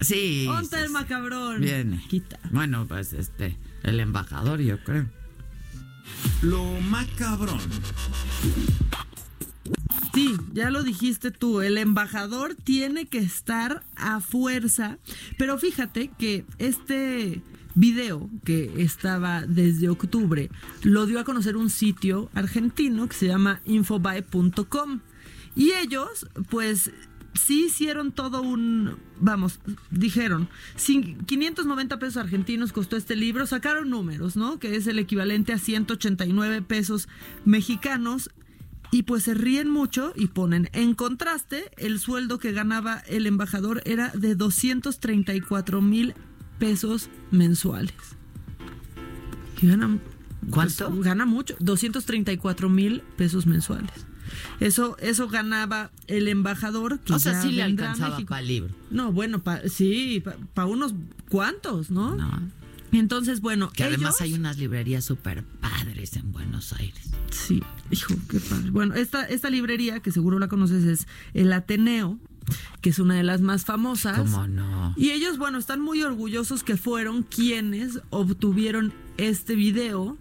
Sí. ¿Dónde sí, el macabrón? Viene. Quita. Bueno, pues este, el embajador, yo creo. Lo macabrón. Sí, ya lo dijiste tú, el embajador tiene que estar a fuerza, pero fíjate que este video que estaba desde octubre lo dio a conocer un sitio argentino que se llama infobae.com y ellos pues sí hicieron todo un, vamos, dijeron, cin- 590 pesos argentinos costó este libro, sacaron números, ¿no? Que es el equivalente a 189 pesos mexicanos y pues se ríen mucho y ponen en contraste el sueldo que ganaba el embajador era de 234 mil pesos mensuales. Que ganan, ¿Cuánto? pues, gana mucho, 234 mil pesos mensuales. Eso, eso ganaba el embajador. Que O sea, sí le alcanzaba para libro. No, bueno, pa- sí, para unos cuantos, ¿no? No. Entonces, bueno, Que además hay unas librerías súper padres en Buenos Aires. Sí, hijo, qué padre. Bueno, esta, esta librería, que seguro la conoces, es el Ateneo, que es una de las más famosas. ¿Cómo no? Y ellos, bueno, están muy orgullosos que fueron quienes obtuvieron este video,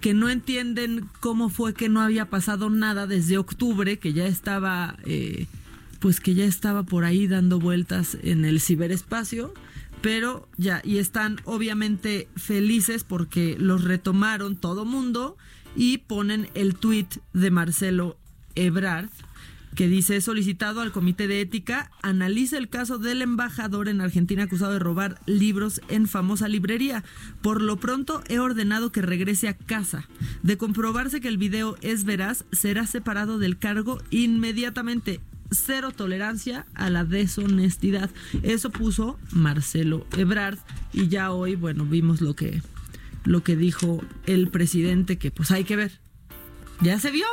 que no entienden cómo fue que no había pasado nada desde octubre, que ya estaba, eh, pues que ya estaba por ahí dando vueltas en el ciberespacio. Pero ya, y están obviamente felices porque los retomaron todo mundo y ponen el tweet de Marcelo Ebrard que dice "He solicitado al Comité de Ética analice el caso del embajador en Argentina acusado de robar libros en famosa librería. Por lo pronto he ordenado que regrese a casa. De comprobarse que el video es veraz, será separado del cargo inmediatamente. Cero tolerancia a la deshonestidad. Eso puso Marcelo Ebrard y ya hoy, bueno, vimos lo que lo que dijo el presidente que pues hay que ver. Ya se vio.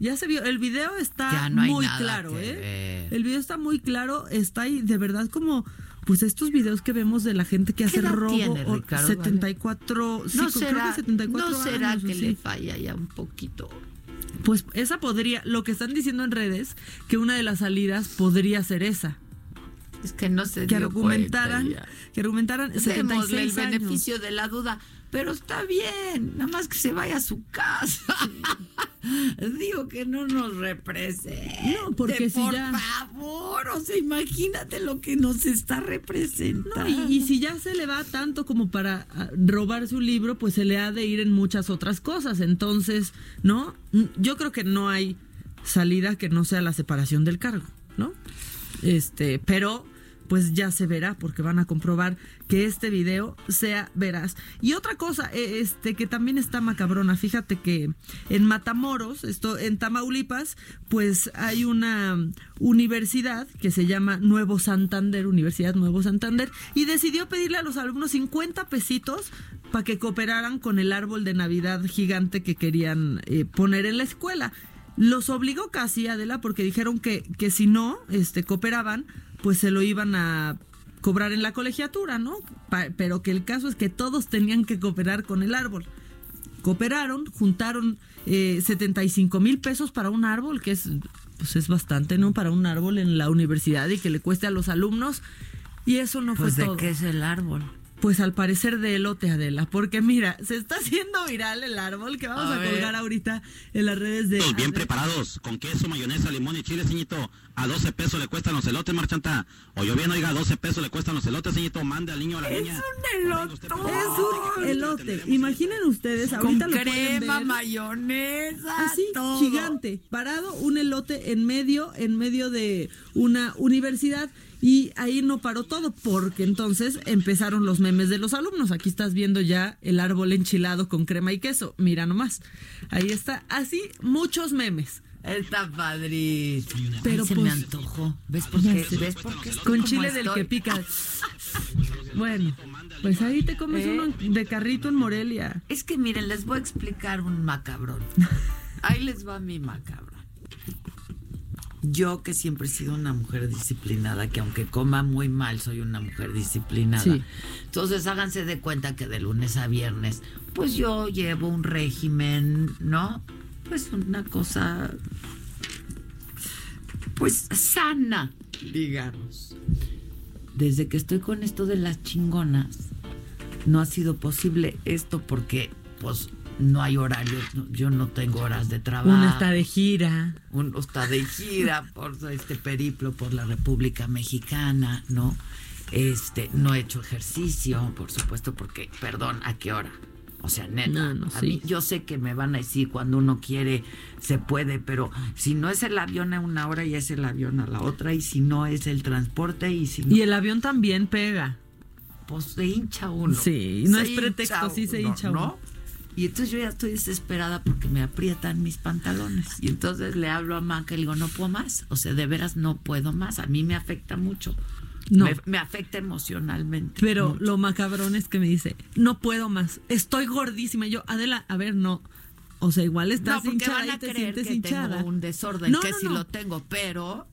Ya se vio, el video está no muy claro, que ¿eh? ver. El video está muy claro, está ahí de verdad como pues estos videos que vemos de la gente que ¿Qué hace robo tiene, Ricardo? 74, sí, No creo será, que 74 no será años, que sí. le falla ya un poquito. Pues esa podría, lo que están diciendo en redes, que una de las salidas podría ser esa. Es que no se Que dio argumentaran, que argumentaran Démosle 76 el años. beneficio de la duda, pero está bien, nada más que se vaya a su casa. Digo que no nos represente. No, porque si por ya- favor, o sea, imagínate lo que nos está representando. No, y, y si ya se le va tanto como para ah, robarse un libro, pues se le ha de ir en muchas otras cosas. Entonces, ¿no? Mm, Yo creo que no hay salida que no sea la separación del cargo, ¿no? Este, pero pues ya se verá porque van a comprobar que este video sea veraz. Y otra cosa, eh, este que también está macabrona, fíjate que en Matamoros, esto en Tamaulipas, pues hay una universidad que se llama Nuevo Santander, Universidad Nuevo Santander, y decidió pedirle a los alumnos 50 pesitos para que cooperaran con el árbol de Navidad gigante que querían eh, poner en la escuela. Los obligó casi, Adela, porque dijeron que, que si no este, cooperaban, pues se lo iban a cobrar en la colegiatura, ¿no? pero que el caso es que todos tenían que cooperar con el árbol. Cooperaron, juntaron eh, 75 mil pesos para un árbol, que es, pues es bastante, ¿no? Para un árbol en la universidad y que le cueste a los alumnos. Y eso no pues fue de todo. qué es el árbol? Pues al parecer de elote, Adela, porque mira, se está haciendo viral el árbol que vamos a, colgar ahorita en las redes de... Bien Adela. preparados, con queso, mayonesa, limón y chile, señito. A 12 pesos le cuestan los elotes, marchanta. O yo bien, oiga, a 12 pesos le cuestan los elotes, señito. Mande al niño a la niña. un elote. Es un elote. Imaginen ustedes, ahorita Con lo pueden crema, ver. mayonesa, Así, todo. gigante, parado un elote en medio, en medio de una universidad. Y ahí no paró todo, porque entonces empezaron los memes de los alumnos. Aquí estás viendo ya el árbol enchilado con crema y queso. Mira nomás. Ahí está. Así, muchos memes. Está padrísimo. Pero Ay, se pues- me antojó. ¿Ves por qué? ¿Ves por qué Con chile del que pica. Bueno, pues ahí te comes ¿Eh? uno de carrito en Morelia. Es que miren, les voy a explicar un macabrón. Ahí les va mi macabrón. Yo que siempre he sido una mujer disciplinada, que aunque coma muy mal, soy una mujer disciplinada. Sí. Entonces háganse de cuenta que de lunes a viernes, pues yo llevo un régimen, ¿no? Pues una cosa, pues sana, digamos. Desde que estoy con esto de las chingonas, no ha sido posible esto porque, pues, no hay horarios, no- yo no tengo horas de trabajo. Uno está de gira. Uno está de gira por este periplo por la República Mexicana, ¿no? Este, no he hecho ejercicio, por supuesto, porque, perdón, ¿a qué hora? O sea, neta, No, no, a sí. mí, yo sé que me van a decir cuando uno quiere, se puede, pero si no es el avión a una hora, ya es el avión a la otra, y si no es el transporte, y si no, Y el avión también pega. pues se hincha uno. Sí, no Se es pretexto, sí se hincha uno. ¿no? Y entonces yo ya estoy desesperada porque me aprietan mis pantalones. Y entonces le hablo a Maca y le digo, no puedo más. O sea, de veras no puedo más. A mí me afecta mucho. No. Me, me afecta emocionalmente. Pero mucho. lo macabrón es que me dice, no puedo más, estoy gordísima. Y yo, Adela, a ver, no. O sea, igual no, estás porque hinchada van a y te creer sientes que hinchada. tengo un desorden, No, que no, no. lo tengo, pero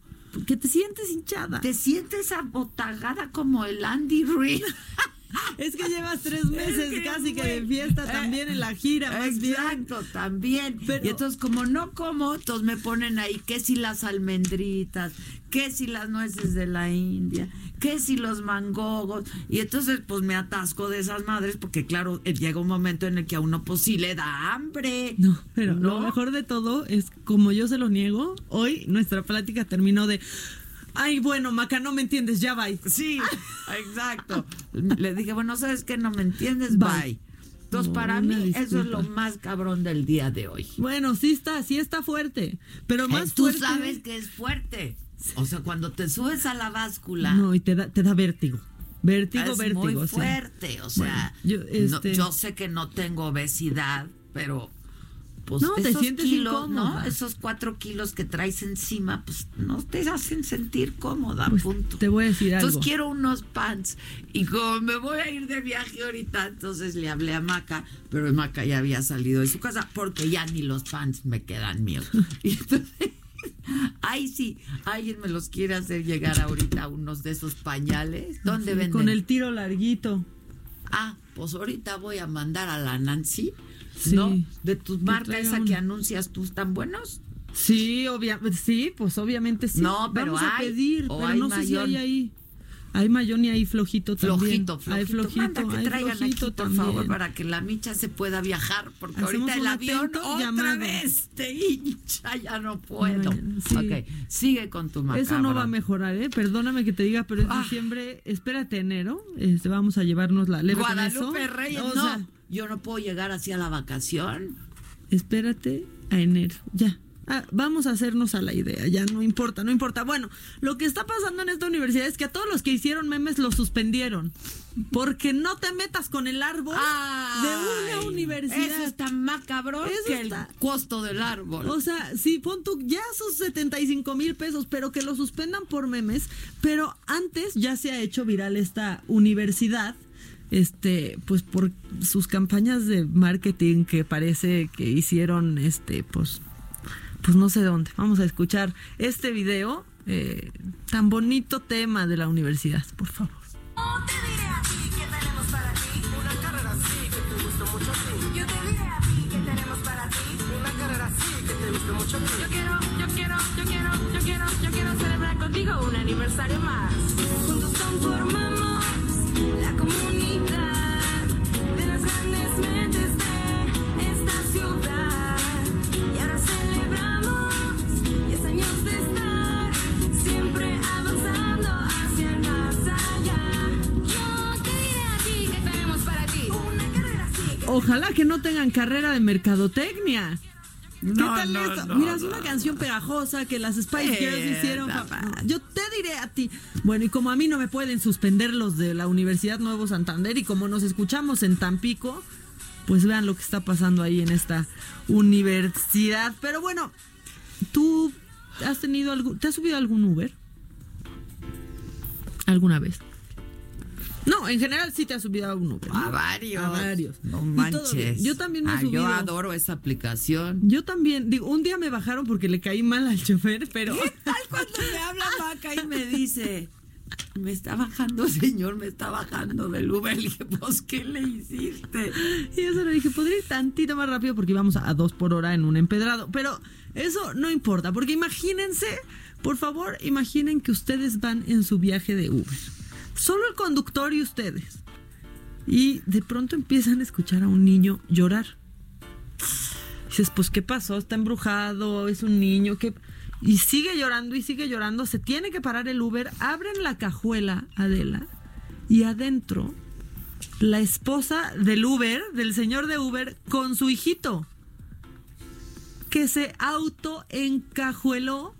Que te sientes hinchada. te sientes abotagada como el Andy Reid. Es que llevas tres meses que, casi que de fiesta eh, también en la gira, más bien. Exacto, también. Pero- y entonces, como no como, entonces me ponen ahí que si las almendritas, que si las nueces de la India, que si los mangogos. Y entonces, pues me atasco de esas madres, porque claro, eh, llega un momento en el que a uno, pues sí le da hambre. No, pero lo mejor de todo es, como yo se lo niego, hoy nuestra plática terminó de, ay, bueno, Maca, no me entiendes, ya bye. Sí, exacto. Le dije, bueno, ¿sabes qué? No me entiendes, bye. Bye. Entonces, No, para mí, eso es lo más cabrón del día de hoy. Bueno, sí está, sí está fuerte, pero más Eh, Tú fuerte. sabes que es fuerte. O sea, cuando te subes a la báscula. No, y te da, te da vértigo. Vértigo, es vértigo. muy sí. fuerte. O sea, Bueno, yo, no- este- yo sé que no tengo obesidad, pero. Pues No, te esos sientes kilos, ¿no? Esos cuatro kilos que traes encima, pues no te hacen sentir cómoda, Pues, punto. te voy a decir Entonces algo. quiero unos pants. Y como me voy a ir de viaje ahorita, entonces le hablé a Maca, pero Maca ya había salido de su casa porque ya ni los pants me quedan míos. Y entonces, ay sí, alguien me los quiere hacer llegar ahorita unos de esos pañales. ¿Dónde Sí, venden? Con el tiro larguito. Ah, pues ahorita voy a mandar a la Nancy, Sí. ¿no? De tus marcas uno. que anuncias tú, ¿están buenos? Sí, obviamente, sí, pues obviamente sí. No, pero Vamos a hay, pedir, o pero hay no sé si hay ahí. Hay mayón y hay flojito también. Flojito, flojito. Hay flojito, Manda que hay traigan flojito aquí, por también. favor, para que la micha se pueda viajar, porque Hacemos ahorita el avión otra llamado. vez te hincha, ya no puedo. Bueno, sí. Ok, sigue con tu macabro. Eso no va a mejorar, ¿eh? Perdóname que te diga, pero es Ah. diciembre, espérate enero, este, vamos a llevarnos la leve con eso. Guadalupe Reyes, O no. sea, yo no puedo llegar así a la vacación. espérate a enero, ya. Ah, vamos a hacernos a la idea, ya no importa, no importa. Bueno, lo que está pasando en esta universidad es que a todos los que hicieron memes los suspendieron. Porque no te metas con el árbol de una universidad. Eso está más cabrón Eso que está- el costo del árbol. O sea, sí, pon tú ya sus 75 mil pesos, pero que lo suspendan por memes. Pero antes ya se ha hecho viral esta universidad, este, pues por sus campañas de marketing que parece que hicieron, este, pues, pues no sé dónde. Vamos a escuchar este video, eh, tan bonito tema de la universidad, por favor. Una carrera así que te gusta mucho a ti. Yo te diré a ti que tenemos para ti. Una carrera así que te gusta mucho a ti. Yo quiero, yo quiero, yo quiero, yo quiero, yo quiero celebrar contigo un aniversario Ojalá que no tengan carrera de mercadotecnia. ¿Qué No, tal no, esto? no, Mira, es una canción pegajosa que las Spice Girls hicieron. Yo te diré a ti. Bueno, y como a mí no me pueden suspender los de la Universidad Nuevo Santander y como nos escuchamos en Tampico, pues vean lo que está pasando ahí en esta universidad. Pero bueno, ¿tú has tenido algún, te has subido a algún Uber? ¿Alguna vez? No, en general sí te has subido a un Uber. ¿no? A varios. A varios. No manches. Yo también me he Ah, subido. Yo adoro esa aplicación. Yo también, digo, un día me bajaron porque le caí mal al chofer, pero... ¿Qué tal cuando me habla Maca y me dice, me está bajando, señor, me está bajando del Uber? Le dije, pues, ¿qué le hiciste? Y yo se lo dije, podría ir tantito más rápido porque íbamos a dos por hora en un empedrado. Pero eso no importa, porque imagínense, por favor, imaginen que ustedes van en su viaje de Uber. Solo el conductor y ustedes. Y de pronto empiezan a escuchar a un niño llorar. Dices, pues, ¿qué pasó? Está embrujado, es un niño, Y sigue llorando y sigue llorando. Se tiene que parar el Uber. Abren la cajuela, Adela. Y adentro, la esposa del Uber, del señor de Uber, con su hijito. Que se autoencajueló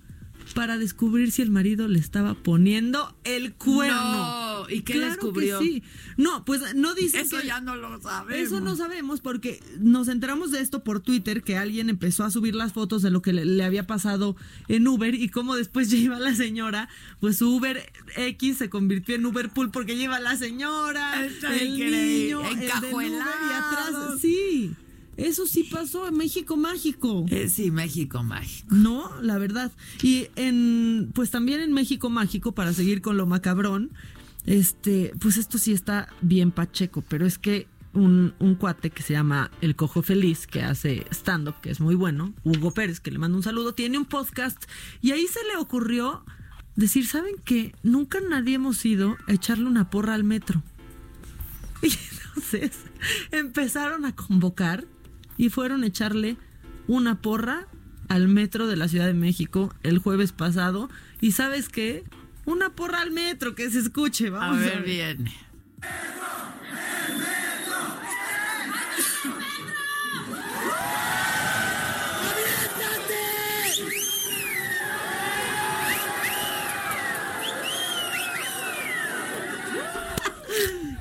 para descubrir si el marido le estaba poniendo el cuerno. No, ¿y qué Claro descubrió? que sí. No, pues no dice Eso que- ya no lo sabemos. Eso no sabemos porque nos enteramos de esto por Twitter, que alguien empezó a subir las fotos de lo que le, le había pasado en Uber y cómo después ya iba la señora, pues su Uber X se convirtió en Uber Pool porque lleva la señora, Está el increíble, niño, Uber y atrás. Sí, eso sí pasó en México Mágico. Eh, sí, México Mágico. No, la verdad. Y en, pues también en México Mágico, para seguir con lo macabrón, este, pues esto sí está bien pacheco, pero es que un, un cuate que se llama El Cojo Feliz, que hace stand-up, que es muy bueno, Hugo Pérez, que le mando un saludo, tiene un podcast y ahí se le ocurrió decir, ¿saben qué? Nunca nadie hemos ido a echarle una porra al metro. Y entonces empezaron a convocar y fueron a echarle una porra al metro de la Ciudad de México el jueves pasado. ¿Y sabes qué? Una porra al metro, que se escuche. A Vamos a ver, ver. bien.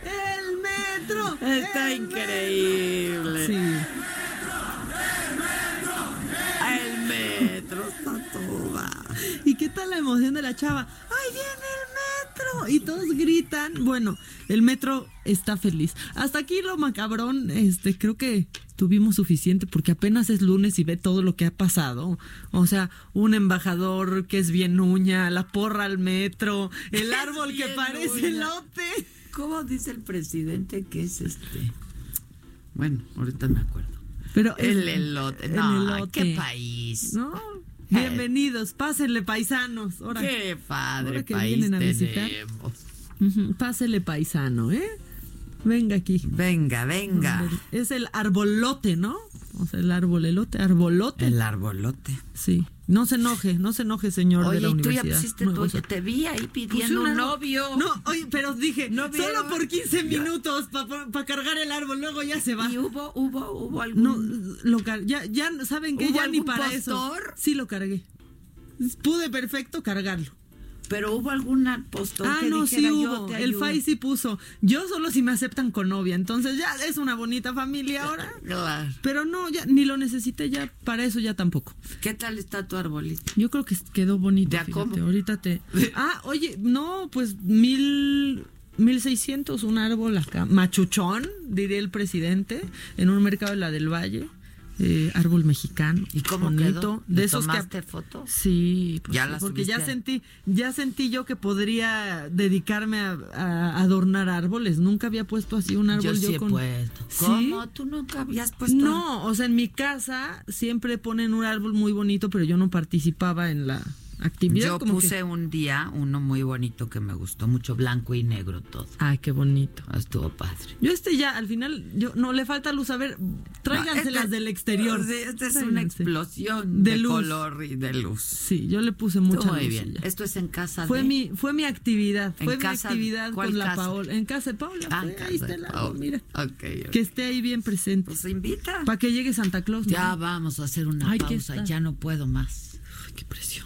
¡El metro! Está ¡El increíble. Sí. ¿Y qué tal la emoción de la chava? ¡Ay, viene el metro! Y todos gritan. Bueno, el metro está feliz. Hasta aquí lo macabrón, este, creo que tuvimos suficiente porque apenas es lunes y ve todo lo que ha pasado. O sea, un embajador que es bien uña, la porra al metro, el árbol que parece uña. lote. ¿Cómo dice el presidente que es este? Bueno, ahorita me acuerdo. Pero es- el elote. el No, elote. qué país. ¿No? Bienvenidos, pásenle paisanos. Ahora, Qué padre ahora que país vienen a visitar. tenemos. Ujú, Pásele paisano, ¿eh? Venga aquí. Venga, venga. Es el arbolote, ¿no? O sea, el arbolelote, arbolote. El arbolote. Sí. No se enoje, no se enoje, señor de Oye, la y tú ya universidad. pusiste Nuevo tu, te vi ahí Puse pidiendo un árbol. novio. No, oye, pero dije, ¿No solo por 15 minutos para cargar el árbol, luego ya se va. ¿Y hubo, hubo, hubo algún... No, lo car- ya, ya saben que ¿Hubo ya ni para eso. postor? Sí lo cargué. Pude perfecto cargarlo. Pero hubo alguna postor Ah, que no, sí yo hubo. te El? FAI sí puso. Yo solo si me aceptan con novia. Entonces ya es una bonita familia ahora. Claro. Pero no, ya ni lo necesité ya. Para eso ya tampoco. ¿Qué tal está tu arbolito? Yo creo que quedó bonito. ¿De fíjate. cómo? Ahorita te. Ah, oye, no, pues mil. 1600, un árbol acá, machuchón, diría el presidente, en un mercado de la del Valle, eh, árbol mexicano. ¿Y cómo bonito, quedó? De ¿Le esos que tomaste foto? Sí, pues ¿Ya sí, porque ya sentí, ya sentí yo que podría dedicarme a, a adornar árboles. Nunca había puesto así un árbol Yo yo, sí he con. puesto. ¿Sí? ¿Cómo? ¿Tú nunca habías puesto? No, o sea, en mi casa siempre ponen un árbol muy bonito, pero yo no participaba en la actividad. Yo como puse que- un día uno muy bonito que me gustó mucho, blanco y negro todo. Ay, qué bonito. Estuvo padre. Yo este ya, al final, yo no le falta luz. A ver, tráiganselas este- del exterior. Sí, esta es una explosión De de, luz. color y de luz. Sí, yo le puse mucha Estuvo muy luz bien. y ya. Esto es en casa Fue de... mi, fue mi actividad, ¿En fue mi actividad con la? Paola. En casa de Paola, Ah, fue, ahí está Paola. mira. Que esté ahí bien presente. Pues invita. Para que llegue Santa Claus. ¿no? Ya vamos a hacer una Ay, ¿qué pausa. Ya no puedo más. Qué presión.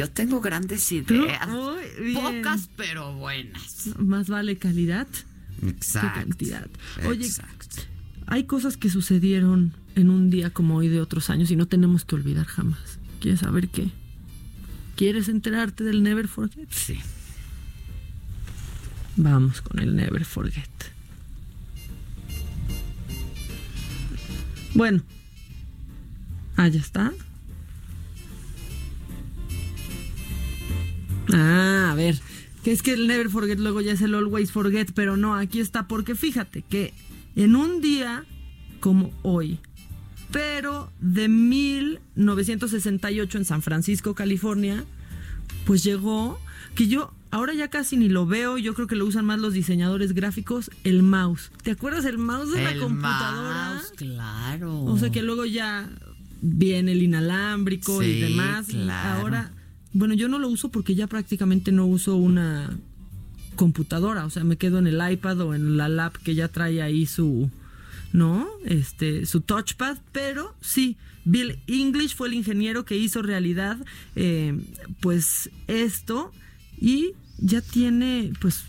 Yo tengo grandes ideas. Muy bien. Pocas, pero buenas. Más vale calidad Exacto. que cantidad. Oye, Exacto. hay cosas que sucedieron en un día como hoy de otros años y no tenemos que olvidar jamás. ¿Quieres saber qué? ¿Quieres enterarte del Never Forget? Sí. Vamos con el Never Forget. Bueno. Ah, ya está. Ah, a ver. Que es que el Never Forget luego ya es el Always Forget, pero no, aquí está porque fíjate que en un día como hoy, pero de 1968 en San Francisco, California, pues llegó que yo ahora ya casi ni lo veo, yo creo que lo usan más los diseñadores gráficos, el mouse. ¿Te acuerdas el mouse de la computadora? mouse, claro. O sea que luego ya viene el inalámbrico y demás. claro. ahora, bueno, yo no lo uso porque ya prácticamente no uso una computadora. O sea, me quedo en el iPad o en la lap que ya trae ahí su, ¿no? Este, su touchpad. Pero sí, Bill English fue el ingeniero que hizo realidad, eh, pues esto y ya tiene, pues,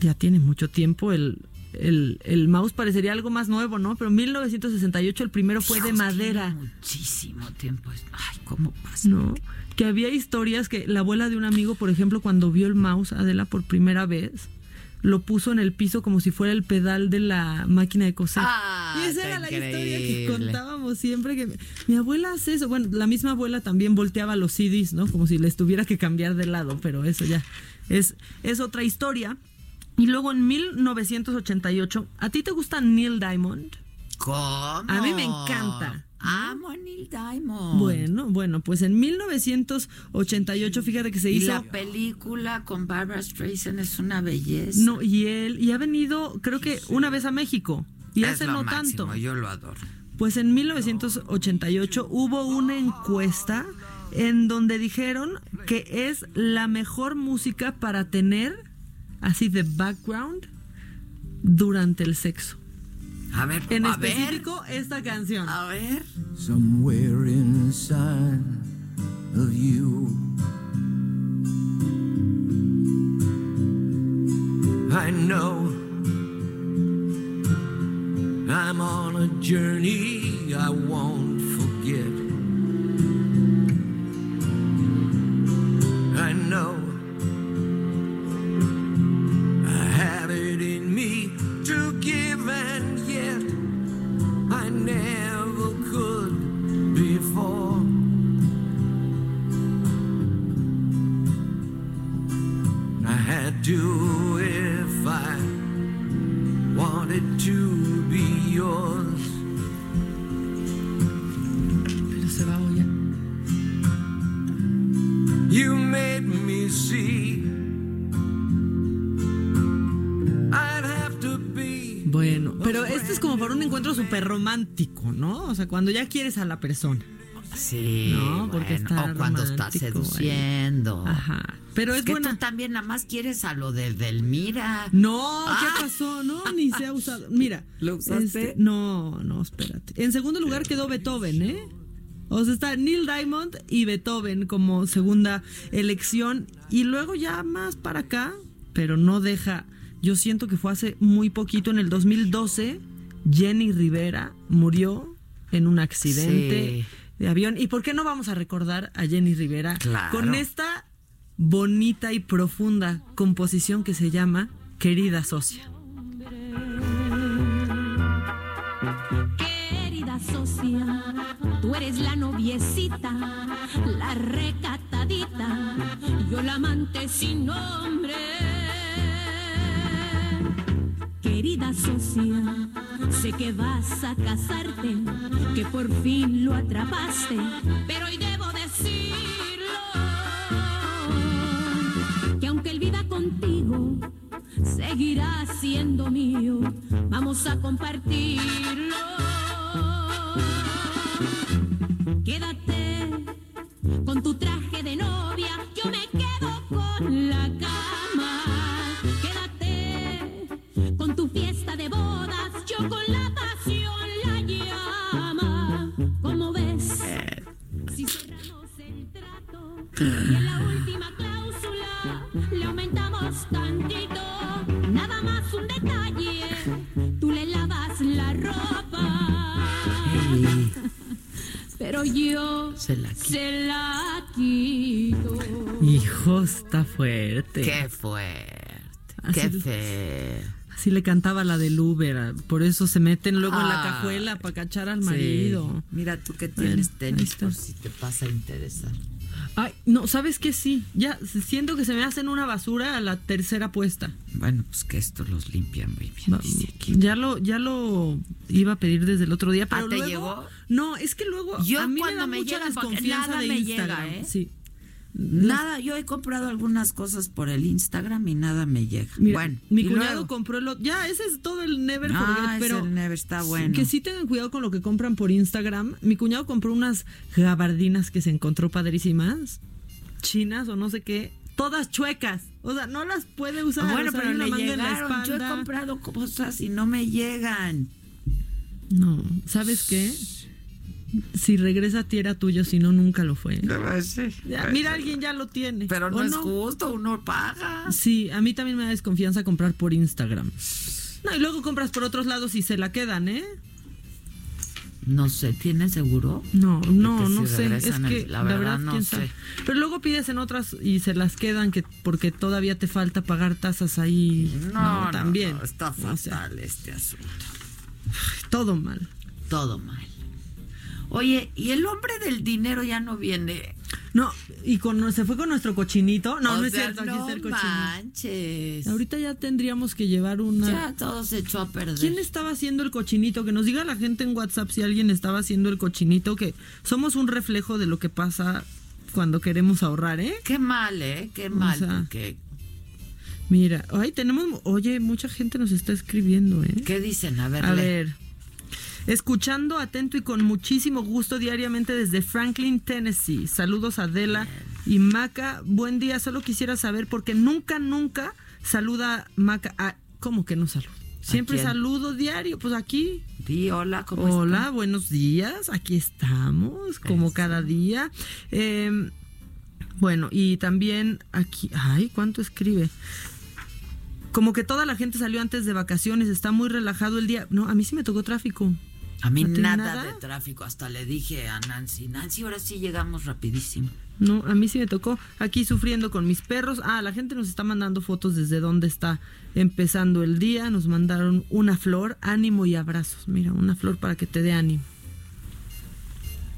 ya tiene mucho tiempo el, el, el mouse parecería algo más nuevo, ¿no? Pero en 1968 el primero fue de madera. Muchísimo tiempo. Ay, ¿cómo pasa? ¿no? Que había historias que la abuela de un amigo, por ejemplo, cuando vio el mouse Adela por primera vez, lo puso en el piso como si fuera el pedal de la máquina de coser. Ah, y esa era la historia que contábamos siempre que mi abuela hace eso. Bueno, la misma abuela también volteaba los CDs, ¿no? Como si les tuviera que cambiar de lado, pero eso ya es, es otra historia. Y luego en 1988, ¿a ti te gusta Neil Diamond? ¿Cómo? A mí me encanta. Amo a Neil Diamond. Bueno, bueno, pues en 1988, fíjate que se y hizo. la película con Barbara Streisand es una belleza. No, y él, y ha venido, creo que una vez a México. Y es hace lo no máximo, tanto. Yo lo adoro. Pues en 1988 hubo una encuesta en donde dijeron que es la mejor música para tener así de background durante el sexo. A ver, En a ver. esta canción. A ver. Somewhere inside of you. I know I'm on a journey I won't romántico, ¿no? O sea, cuando ya quieres a la persona. Sí. No, porque bueno, está o cuando estás eh. seduciendo. Ajá. Pero es que buena. tú también nada más quieres a lo de Delmira. No, ¿qué Ah. pasó? No, ni se ha usado. Mira. ¿Lo usaste? este, no, no, espérate. En segundo lugar quedó Beethoven, ¿eh? O sea, está Neil Diamond y Beethoven como segunda elección. Y luego ya más para acá, pero no deja. Yo siento que fue hace muy poquito, en el 2012, Jenny Rivera murió en un accidente de avión. ¿Y por qué no vamos a recordar a Jenny Rivera Claro. con esta bonita y profunda composición que se llama Querida Socia? Querida socia, tú eres la noviecita, la recatadita, yo la amante sin nombre. Querida socia, sé que vas a casarte, que por fin lo atrapaste, pero hoy debo decirlo, que aunque él viva contigo, seguirá siendo mío, vamos a compartirlo. Quédate con tu traje de novia, yo me y en la última cláusula le aumentamos tantito, nada más un detalle, tú le lavas la ropa. Pero yo Se la quito. se la quito. Hijo, está fuerte. Qué fuerte. Así- Qué feo. Así le cantaba la del Uber, por eso se meten luego en la Ay. cajuela para cachar al Sí. marido. Mira tú que Bueno, tienes ahí tenis por si te pasa a interesar. Ay, no, ¿sabes qué? Sí, ya siento que se me hacen una basura a la tercera puesta. Bueno, pues que esto los limpia muy bien. dice aquí. Ya lo, ya lo iba a pedir desde el otro día, pero Ah, ¿te luego- llegó? No, es que luego Yo a mí me da me mucha desconfianza nada de me Instagram. llega, ¿eh? Sí. Nada, yo he comprado algunas cosas por el Instagram y nada me llega. Mira, bueno, mi cuñado luego- compró el otro. Ya, ese es todo el Never Ah, Forget, pero el Never está bueno. que sí tengan cuidado con lo que compran por Instagram. Mi cuñado compró unas gabardinas que se encontró padrísimas, chinas o no sé qué, todas chuecas. O sea, no las puede usar. bueno, pero una le llegaron. Yo he comprado cosas y no me llegan. No, ¿sabes qué? Si regresa tierra tuyo, si no, nunca lo fue. Ya, mira, alguien ya lo tiene. Pero no ¿O es justo, uno paga. Sí, a mí también me da desconfianza comprar por Instagram. No, y luego compras por otros lados y se la quedan, ¿eh? No sé, ¿tiene seguro? No, no, si no sé. Es el- que la la, verdad, no quién sé. sabe. Pero luego pides en otras y se las quedan que porque todavía te falta pagar tasas ahí. No, no, también. no, está O sea, fatal este asunto. todo mal. Todo mal. Oye, ¿y el hombre del dinero ya no viene? No, y con, se fue con nuestro cochinito. No, O no es cierto, aquí no está el cochinito. manches. Ahorita ya tendríamos que llevar una. Ya todo se echó a perder. ¿Quién estaba haciendo el cochinito? Que nos diga la gente en WhatsApp si alguien estaba haciendo el cochinito, que somos un reflejo de lo que pasa cuando queremos ahorrar, ¿eh? Qué mal, ¿eh? Qué O mal, sea, porque... Mira, ay, tenemos, oye, mucha gente nos está escribiendo, ¿eh? ¿Qué dicen? A ver, A ver. Escuchando atento y con muchísimo gusto diariamente desde Franklin, Tennessee. Saludos a Adela y Maca. Buen día, solo quisiera saber porque nunca, nunca saluda Maca. Ah, ¿Cómo que no saluda? Siempre saludo diario, pues aquí. Di hola, ¿cómo Hola, está? buenos días, aquí estamos, como cada día. Eh, bueno, y también aquí, ay, ¿cuánto escribe? Como que toda la gente salió antes de vacaciones, está muy relajado el día. No, a mí sí me tocó tráfico. A mí nada, de tráfico, hasta le dije a Nancy, Nancy, ahora sí llegamos rapidísimo. No, a mí sí me tocó aquí sufriendo con mis perros. Ah, la gente nos está mandando fotos desde dónde está empezando el día. Nos mandaron una flor, ánimo y abrazos. Mira, una flor para que te dé ánimo.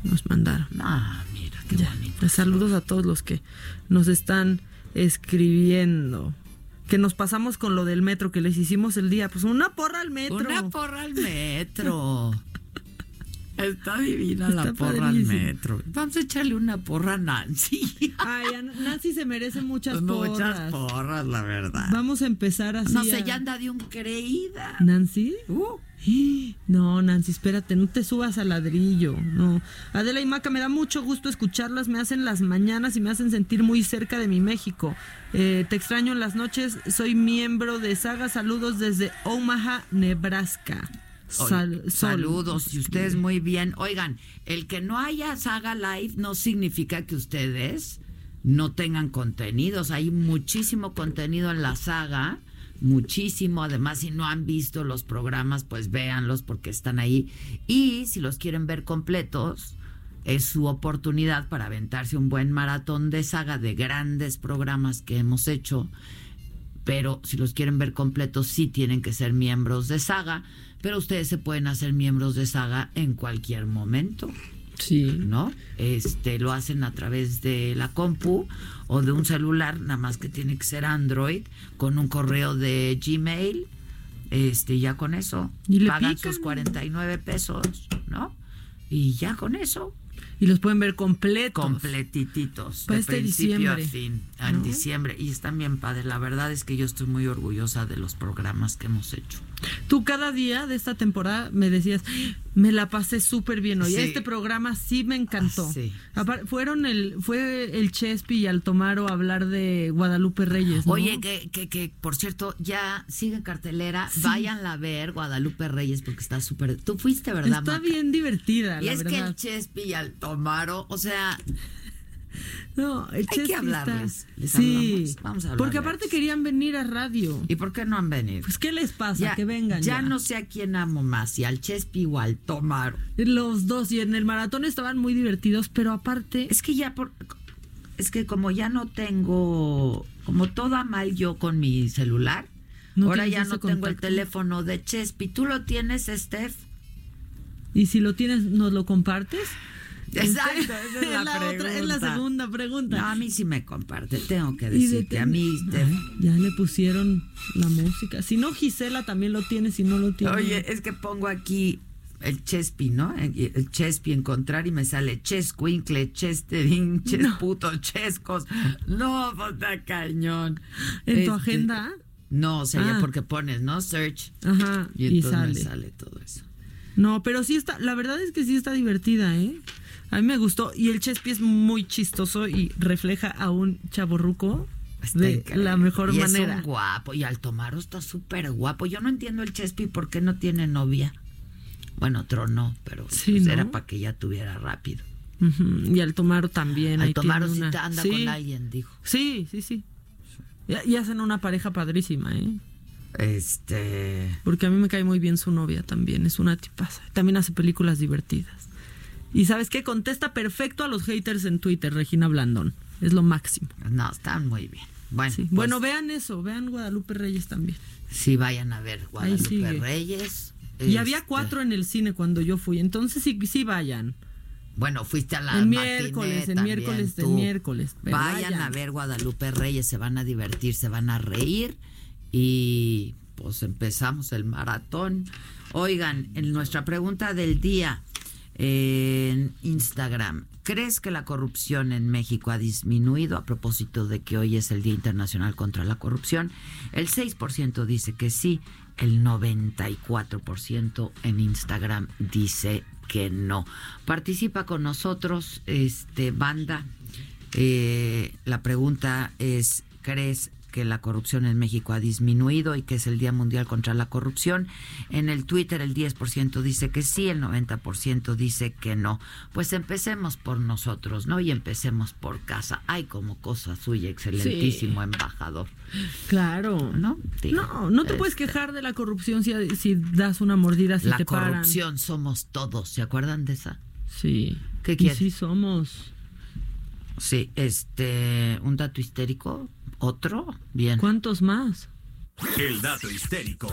Nos mandaron. Ah, mira, qué bonito. Pues saludos a todos los que nos están escribiendo. Que nos pasamos con lo del metro que les hicimos el día. Pues una porra al metro. Una porra al metro. Está divina Está la porra al padrísimo. metro. Vamos a echarle una porra a Nancy. Ay, a Nancy se merece muchas porras. Muchas porras, la verdad. Vamos a empezar así. No sé, a- ya anda de un creída. ¿Nancy? Uh. No, Nancy, espérate, no te subas al ladrillo. No. Adela y Maca, me da mucho gusto escucharlas, me hacen las mañanas y me hacen sentir muy cerca de mi México. Eh, te extraño en las noches, soy miembro de Saga, saludos desde Omaha, Nebraska. Sal- saludos y ustedes muy bien. Oigan, el que no haya saga live no significa que ustedes no tengan contenidos. Hay muchísimo contenido en la saga, muchísimo. Además, si no han visto los programas, pues véanlos porque están ahí. Y si los quieren ver completos, es su oportunidad para aventarse un buen maratón de saga de grandes programas que hemos hecho pero si los quieren ver completos sí tienen que ser miembros de Saga, pero ustedes se pueden hacer miembros de Saga en cualquier momento. Sí. ¿No? Este lo hacen a través de la compu o de un celular, nada más que tiene que ser Android con un correo de Gmail. Este, ya con eso Y le pagan pican. sus 49 pesos, ¿no? Y ya con eso Y los pueden ver completos. completititos Para de este principio a fin en ¿no? diciembre y están bien padres la verdad es que yo estoy muy orgullosa de los programas que hemos hecho Tú cada día de esta temporada me decías, me la pasé súper bien hoy. Sí. Este programa sí me encantó. Ah, sí. Fueron el, fue el Chespi y Altomaro a hablar de Guadalupe Reyes. ¿no? oye que, que, que por cierto ya sigue cartelera Sí. váyanla a ver Guadalupe Reyes porque está súper tú fuiste verdad está Maca? bien divertida, y la es que el Chespi y el Tomaro o sea No, el hay que hablarles ¿Les Sí, vamos a hablar porque aparte querían venir a radio. ¿Y por qué no han venido? Pues, ¿qué les pasa? que vengan ya ya. no sé a quién amo más si al Chespi o al Tomaro Los dos, y en el maratón estaban muy divertidos, pero aparte... Es que ya por es que como ya no tengo como toda mal yo con mi celular, No ahora ya no tengo el teléfono de Chespi. ¿Tú lo tienes, Steph? Y si lo tienes, ¿nos lo compartes? Exacto, esa es la, otra, es la segunda pregunta. No, a mí sí me comparte, tengo que Y de decir que a mí, Steph. Ya le pusieron la música. Si no, Gisela también lo tiene, si no lo tiene. Oye, es que pongo aquí el Chespi, ¿no? El el Chespi encontrar y me sale Chescuincle, Chesterín, Chesputo, Chescos. No, pues está cañón. ¿En tu Este, agenda? No, sería Ah. porque pones, ¿no? Search. Ajá, Y y, entonces me sale. sale todo eso. No, pero sí está, la verdad es que sí está divertida, ¿eh? A mí me gustó. Y el Chespi es muy chistoso y refleja a un chaborruco de increíble. la mejor y manera. Es un guapo. Y Altomaro está súper guapo. Yo no entiendo el Chespi por qué no tiene novia. Bueno, tronó, pero Sí, pues ¿no? era para que ya tuviera rápido. Ujú, Y Altomaro también. Altomaro sí una- anda Sí. con alguien, dijo. Sí, sí, sí. Y, y hacen una pareja padrísima, ¿eh? Este. Porque a mí me cae muy bien su novia también, es una tipaza. También hace películas divertidas. Y ¿sabes qué? Contesta perfecto a los haters en Twitter, Regina Blandón. Es lo máximo. No, están muy bien. Bueno, Sí. pues, Bueno, vean eso, vean Guadalupe Reyes también. sí vayan a ver Guadalupe. Reyes. Y Este, había cuatro en el cine cuando yo fui, entonces sí, sí vayan. Bueno, fuiste a la matiné miércoles, también, miércoles, tú. miércoles, Vayan, vayan. a ver Guadalupe Reyes, se van a divertir, se van a reír y pues empezamos el maratón. Oigan, en nuestra pregunta del día en Instagram, ¿crees que la corrupción en México ha disminuido a propósito de que hoy es el Día Internacional contra la Corrupción? El 6% dice que sí, el 94% en Instagram dice que no. Participa con nosotros, este banda. Eh, la pregunta es, ¿crees que la corrupción en México ha disminuido y que es el Día Mundial contra la Corrupción. En el Twitter el 10% dice que sí, el 90% dice que no. Pues empecemos por nosotros, ¿no? Y empecemos por casa. Ay, como cosa suya, excelentísimo embajador. Claro. ¿No? Digo, No, no te puedes este, quejar de la corrupción si, si das una mordida, si la te paran. corrupción somos todos, ¿se acuerdan de esa? Sí. ¿Qué Y quieres? sí somos. Sí, este, un dato histérico, otro, bien. ¿Cuántos más? El dato histérico.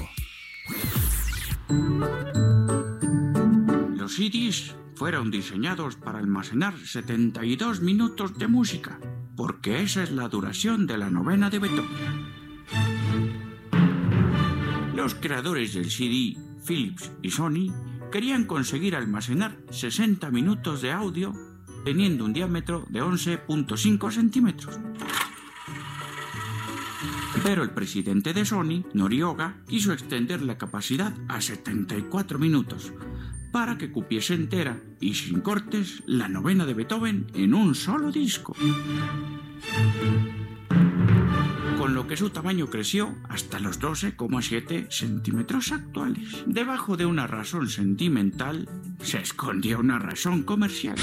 Los CDs fueron diseñados para almacenar 72 minutos de música, porque esa es la duración de la novena de Beethoven. Los creadores del CD, Philips y Sony, querían conseguir almacenar 60 minutos de audio teniendo un diámetro de 11.5 centímetros. Pero el presidente de Sony, Norioga, quiso extender la capacidad a 74 minutos para que cupiese entera y sin cortes la novena de Beethoven en un solo disco. Con lo que su tamaño creció hasta los 12,7 centímetros actuales. Debajo de una razón sentimental se escondía una razón comercial.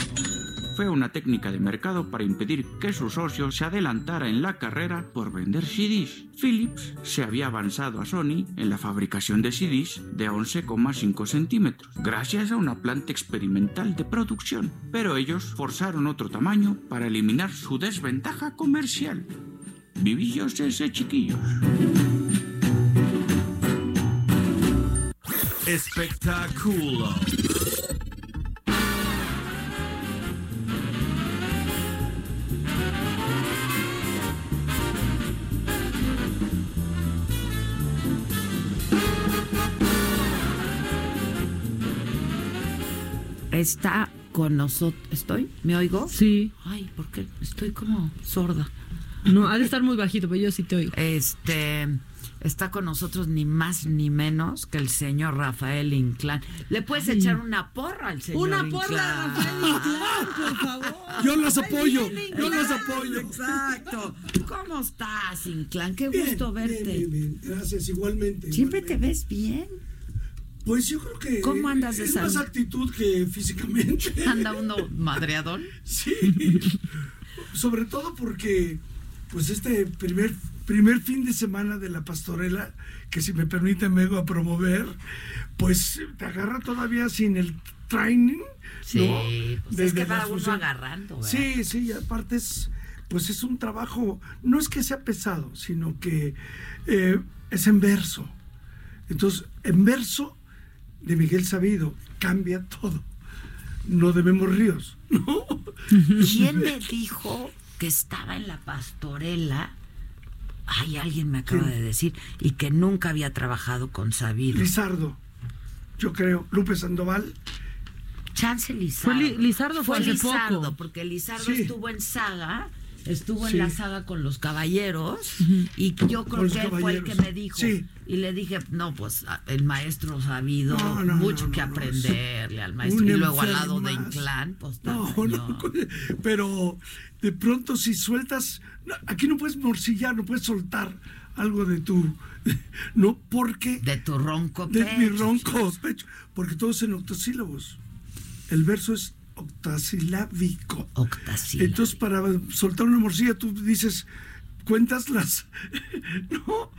Fue una técnica de mercado para impedir que su socio se adelantara en la carrera por vender CDs. Philips se había avanzado a Sony en la fabricación de CDs de 11,5 centímetros, gracias a una planta experimental de producción, pero ellos forzaron otro tamaño para eliminar su desventaja comercial. Vivillos ese chiquillos. Espectáculo. Está con nosotros. ¿Estoy? ¿Me oigo? Sí. Ay, porque estoy como sorda. No, ha de estar muy bajito, pero yo sí te oigo. Este está con nosotros ni más ni menos que el señor Rafael Inclán. ¿Le puedes Ay. echar una porra al señor Una porra a Inclán? Rafael Inclán, por favor. Yo los apoyo, yo los Inclán, apoyo. Exacto. ¿Cómo estás, Inclán? Qué Bien, gusto verte. bien, bien. Gracias, igualmente. Siempre te ves bien. Pues yo creo que. ¿Cómo andas de Es salud? más actitud que físicamente. Anda uno madreadón. Sí. Sobre todo porque, pues este primer, primer fin de semana de la pastorela, que si me permiten me vengo a promover, pues te agarra todavía sin el training. Sí, ¿no? pues es que va uno agarrando, ¿verdad? Sí, sí, y aparte es, pues es un trabajo, no es que sea pesado, sino que eh, es en verso. Entonces, en verso de Miguel Sabido cambia todo. No debemos ríos, ¿no? ¿Quién me dijo que estaba en la pastorela? Ay, alguien me acaba de decir. Y que nunca había trabajado con Sabido. Lizardo, yo creo, Lupe Sandoval. Chance Lizardo. Fue Li- Lizardo fue hace Lizardo, poco. porque Lizardo Sí. estuvo en saga, estuvo Sí. en la saga con los caballeros, y yo creo que él fue el que me dijo. Sí. Y le dije, no, pues el maestro Sabido, No, no, mucho no, que aprenderle al maestro. Un Y luego al lado de. Inclán, pues No, tamaño. no, pero de pronto si sueltas, aquí no puedes morcillar, no puedes soltar algo de tu, no porque De tu ronco de pecho. mi ronco pecho, porque todo es en octosílabos. El verso es octasilábico. Octasílabico. Entonces para soltar una morcilla tú dices, cuentas las, no,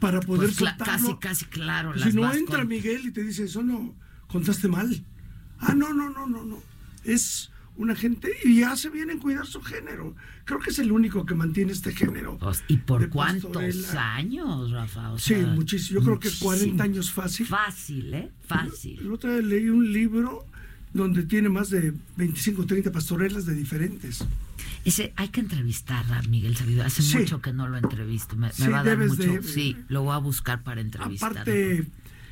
para poder Pues cla- soltarlo. casi, casi claro. las Si no entra con- Miguel y te dice, eso no, contaste mal. Ah, no, no, no, no, no. Es una gente y hace bien en cuidar su género. Creo que es el único que mantiene este género. Pues, ¿Y por cuántos pastorela. años, Rafa? O Sí, muchísimo. Yo creo que muchísimo. 40 años fácil. Fácil, ¿eh? Fácil. El otro día leí un libro donde tiene más de 25 o 30 pastorelas de diferentes. Ese, hay que entrevistar a Miguel Sabido. Hace Sí. mucho que no lo entrevisto. Me, me Sí, va a dar mucho. de- sí, lo voy a buscar para entrevistar. Aparte,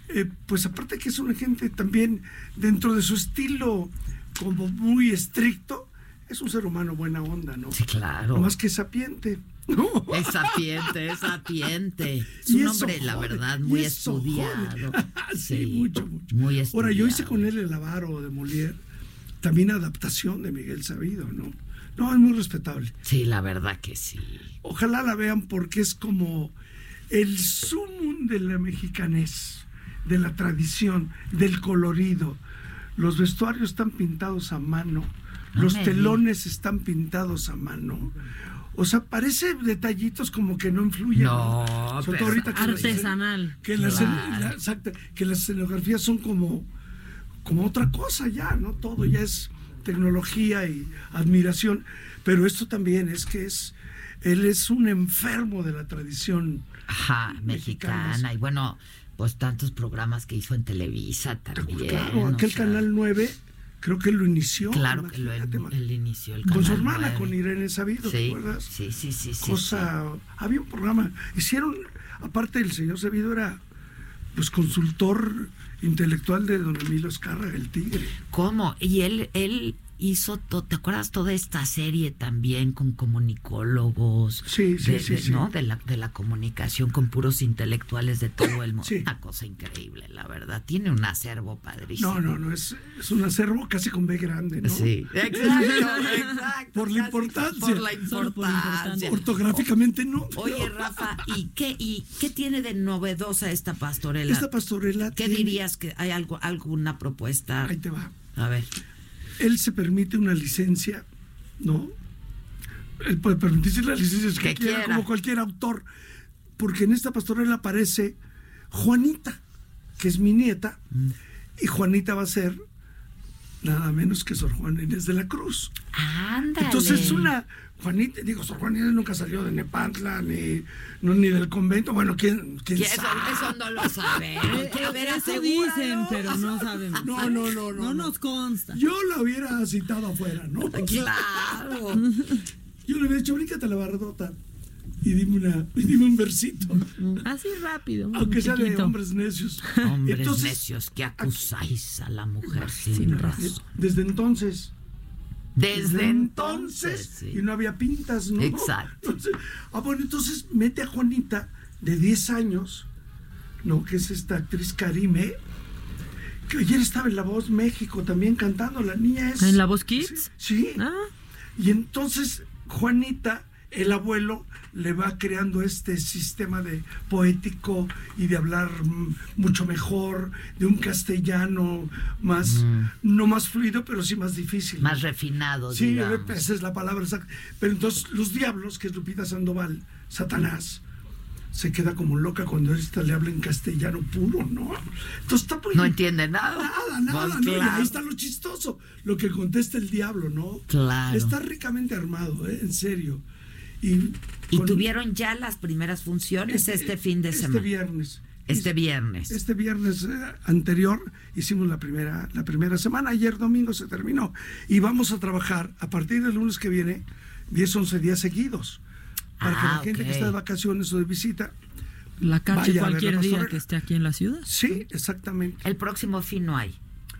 eh, pues aparte que es una gente también dentro de su estilo como muy estricto, es un ser humano buena onda, ¿no? Sí, claro. Más que sapiente. Es sapiente, es sapiente. Es un hombre, la verdad, muy estudiado. jode. sí, mucho, mucho. Muy estudiado. Ahora, yo hice con él el avaro de Molière, también adaptación de Miguel Sabido, ¿no? No, es muy respetable. Sí, la verdad que sí. Ojalá la vean porque es como el sumum de la mexicanés, de la tradición, del colorido. Los vestuarios están pintados a mano, No los telones están pintados a mano. O sea, parece detallitos como que no influyen. No, Sobre pero- todo ahorita que las- Artesanal. que las, Claro. la- exacto, que las escenografías son como, como otra cosa ya, ¿no? Todo ya es tecnología y admiración. Pero esto también es que es, él es un enfermo de la tradición. Ajá, mexicana. Y bueno, pues tantos programas que hizo en Televisa también. Claro, o aquel sea, canal 9, creo que lo inició. Claro que lo, él, inició el Con su hermana, 9. con Irene Sabido, ¿te Sí, acuerdas? Sí, sí, sí. sí, Cosa, había un programa, hicieron, aparte el señor Sabido era pues consultor intelectual de don Emilio Escárraga, el tigre. ¿Cómo? Y él, él hizo, to- ¿te acuerdas toda esta serie también con comunicólogos? Sí, sí, de, sí, de-. ¿no? de, la, de la comunicación con puros intelectuales de todo el mundo. Una cosa increíble, la verdad. Tiene un acervo padrísimo. No, no, no, es, es un acervo casi con B grande, ¿no? Sí, exacto, exacto. Por la importancia. Por la importancia. Ortográficamente no. Oye, Rafa, ¿y qué, ¿y qué tiene de novedosa esta pastorela? Esta pastorela ¿Qué tiene- dirías que hay algo, alguna propuesta? Ahí te va. A ver. Él se permite una licencia, ¿no? Él puede permitirse las licencias que, Que quiera, quiera. como cualquier autor. Porque en esta pastorela aparece Juanita, que es mi nieta, Mm. y Juanita va a ser nada menos que Sor Juana Inés de la Cruz. Ándale. Entonces una Juanita, digo, Sor Juana Inés nunca salió de Nepantla ni, no, ni del convento. Bueno, quién, quién sabe. eso no lo ver, eso dicen, pero no sabemos. No, no, no, no. No nos consta. Yo la hubiera citado afuera, ¿no? Claro. Yo le hubiera dicho, bríncate la bardota y dime, una, y dime un versito. Así rápido. Aunque sea de hombres necios. Hombres Entonces, necios que acusáis a la mujer sin, razón. Desde entonces. Desde entonces, sí. Y no había pintas, ¿no? Exacto. Entonces, ah, bueno, entonces mete a Juanita de 10 años, ¿no? Que es esta actriz Karime, que ayer estaba en La Voz México también cantando. La niña es. ¿En La Voz Kids? Sí. Ah. Y entonces Juanita, el abuelo, le va creando este sistema de poético y de hablar mm, mucho mejor, de un castellano más, no más fluido, pero sí más difícil. Mm. Más refinado, Sí, digamos. esa es la palabra exacta. Pero entonces los diablos, que es Lupita Sandoval, Satanás, se queda como loca cuando esta le habla en castellano puro, ¿no? Entonces está muy- No entiende nada. Nada, nada, Pues claro. ahí está lo chistoso, lo que contesta el diablo, ¿no? Claro. Está ricamente armado, ¿eh? En serio. Y, tuvieron ya las primeras funciones este, fin de este semana. viernes. Este viernes. Este viernes eh, anterior hicimos la primera, la primera semana, ayer domingo se terminó. Y vamos a trabajar a partir del lunes que viene 10, 11 días seguidos. Para que Ah, la gente ok. que está de vacaciones o de visita La cache vaya a ver cualquier la día que esté aquí en la ciudad. Sí, exactamente. El próximo fin no hay.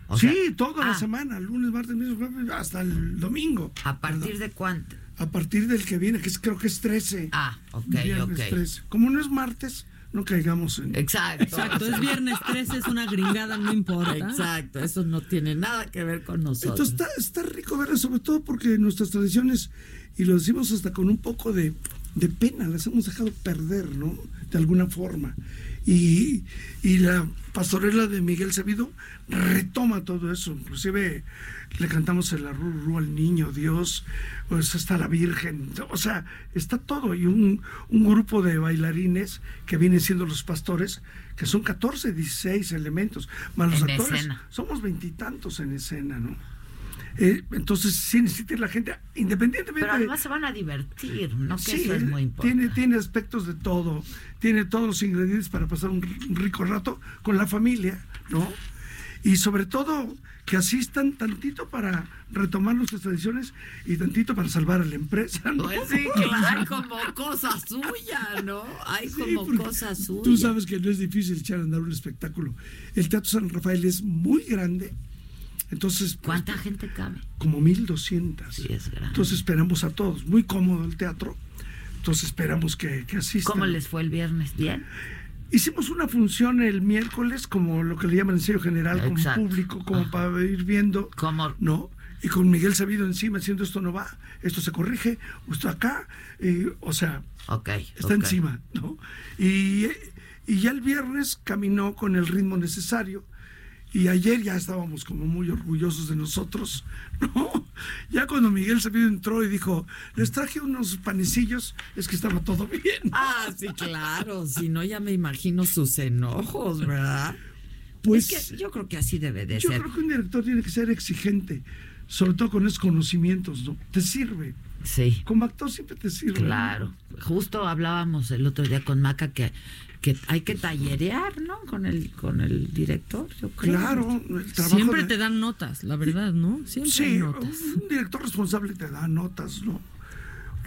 O sí, sea, toda la ah. semana, lunes, martes, miércoles, jueves, hasta el domingo. ¿A partir de cuánto? A partir del que viene, que es, creo que es 13. Ah, ok, Viernes ok. 13. Como no es martes, no caigamos en... Exacto. Exacto, es viernes 13, es una gringada, no importa. Exacto, eso no tiene nada que ver con nosotros. Entonces está, está rico verlo, sobre todo porque nuestras tradiciones, y lo decimos hasta con un poco de, de pena, las hemos dejado perder, ¿no? De alguna forma. Y, y la pastorela de Miguel Sabido retoma todo eso. Inclusive le cantamos el arrurú al niño, Dios, pues está la Virgen, o sea, está todo. Y un, un grupo de bailarines que vienen siendo los pastores, que son 14, 16 elementos, más los En actores. escena. Somos veintitantos en escena, ¿no? Eh, entonces, sí necesita ir la gente, independientemente Pero de- además se van a divertir, ¿no? Que Sí, eso es muy importante. tiene, tiene aspectos de todo, tiene todos los ingredientes para pasar un, rico rato con la familia, ¿no? Y sobre todo que asistan tantito para retomar nuestras tradiciones y tantito para salvar a la empresa, ¿no? Pues sí, claro, como cosa suya, ¿no? Hay Sí, como cosa suya. Tú sabes que no es difícil echar a andar un espectáculo. El Teatro San Rafael es muy grande, entonces... pues, ¿Cuánta gente cabe? como 1200. Sí, es grande. Entonces esperamos a todos, muy cómodo el teatro. Entonces esperamos que, que asistan. ¿Cómo les fue el viernes? ¿Bien? Hicimos una función el miércoles, como lo que le llaman en serio general, Exacto. como público, como para ir viendo. ¿Cómo? ¿No? y con Miguel Sabido encima diciendo esto no va, esto se corrige, esto acá, y, o sea, está encima, ¿no? Y, y ya el viernes caminó con el ritmo necesario. Y ayer ya estábamos como muy orgullosos de nosotros, ¿no? Ya cuando Miguel Sabido entró y dijo, les traje unos panecillos, es que estaba todo bien. Ah, sí, claro. Si no, ya me imagino sus enojos, ¿verdad? Pues Es que yo creo que así debe de yo ser. creo que un director tiene que ser exigente, sobre todo con esos conocimientos, ¿no? Te sirve. Sí. Como actor siempre te sirve. ¿no? Claro. Justo hablábamos el otro día con Maca que, que hay que tallerear, ¿no? Con el, con el director, yo creo. Claro, el trabajo Siempre de- te dan notas, la verdad, ¿no? Siempre hay Sí, notas. un director responsable te da notas, ¿no?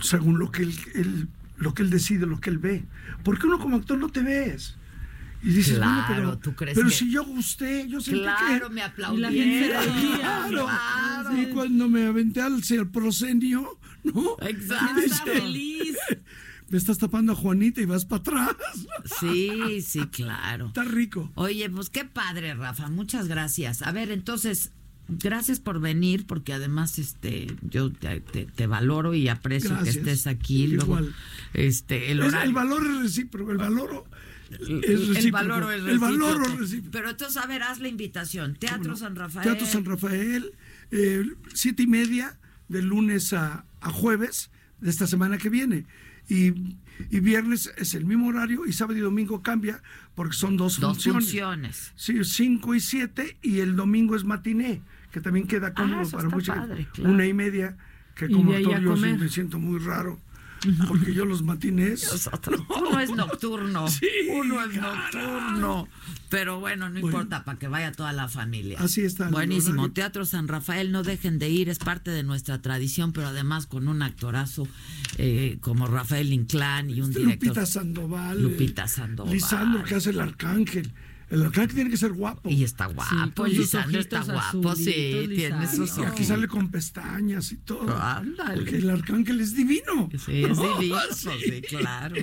Según lo que él, él- lo que él decide, lo que él ve. Porque uno como actor no te ves. Y dices, bueno, Claro, pero, ¿tú crees pero que- si yo gusté, yo sentí Claro, que... me Y la aplaudieron. gente. Claro. Claro. Y cuando me aventé al proscenio, ¿no? Exacto. Dice, feliz. Me estás tapando a Juanita y vas para atrás. Sí, sí, claro. Está rico. Oye, pues qué padre, Rafa. Muchas gracias. A ver, entonces, gracias por venir, porque además, este, yo te, te- te valoro y aprecio Gracias. que estés aquí. Luego, Igual. este, el Es- horario. el valor es recíproco, el valor es el recíproco. valor es El valor es recíproco. Pero entonces, a ver, haz la invitación. Teatro San Rafael. Teatro San Rafael, eh, siete y media, de lunes a, a jueves de esta semana que viene. Y, y viernes es el mismo horario y sábado y domingo cambia porque son dos, Dos funciones. funciones. Sí, cinco y siete y el domingo es matiné, que también queda cómodo Ah, eso para mucha padre, gente. claro. Una y media, que como actor yo sí me siento muy raro, porque yo los matinés... Uno es nocturno. Sí, Uno es nocturno. Pero bueno, no Bueno. importa, para que vaya toda la familia. Así está Buenísimo. Teatro San Rafael, no dejen de ir, es parte de nuestra tradición, pero además con un actorazo eh, como Rafael Inclán y un Este director. Lupita Sandoval. Lupita eh, Sandoval. Lisandro, que hace el arcángel. El arcángel tiene que ser guapo. Y está guapo, sus Lisandro está guapo, sí, tiene sus Y aquí sale con pestañas y todo. Ándale. Porque el arcángel es divino. Sí, es No, divino, sí. sí, claro.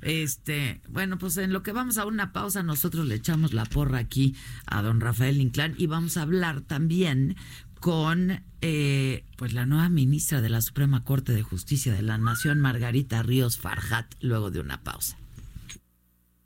Este, bueno, pues en lo que vamos a una pausa, nosotros le echamos la porra aquí a don Rafael Inclán y vamos a hablar también con eh, pues la nueva ministra de la Suprema Corte de Justicia de la Nación, Margarita Ríos Farjat, luego de una pausa.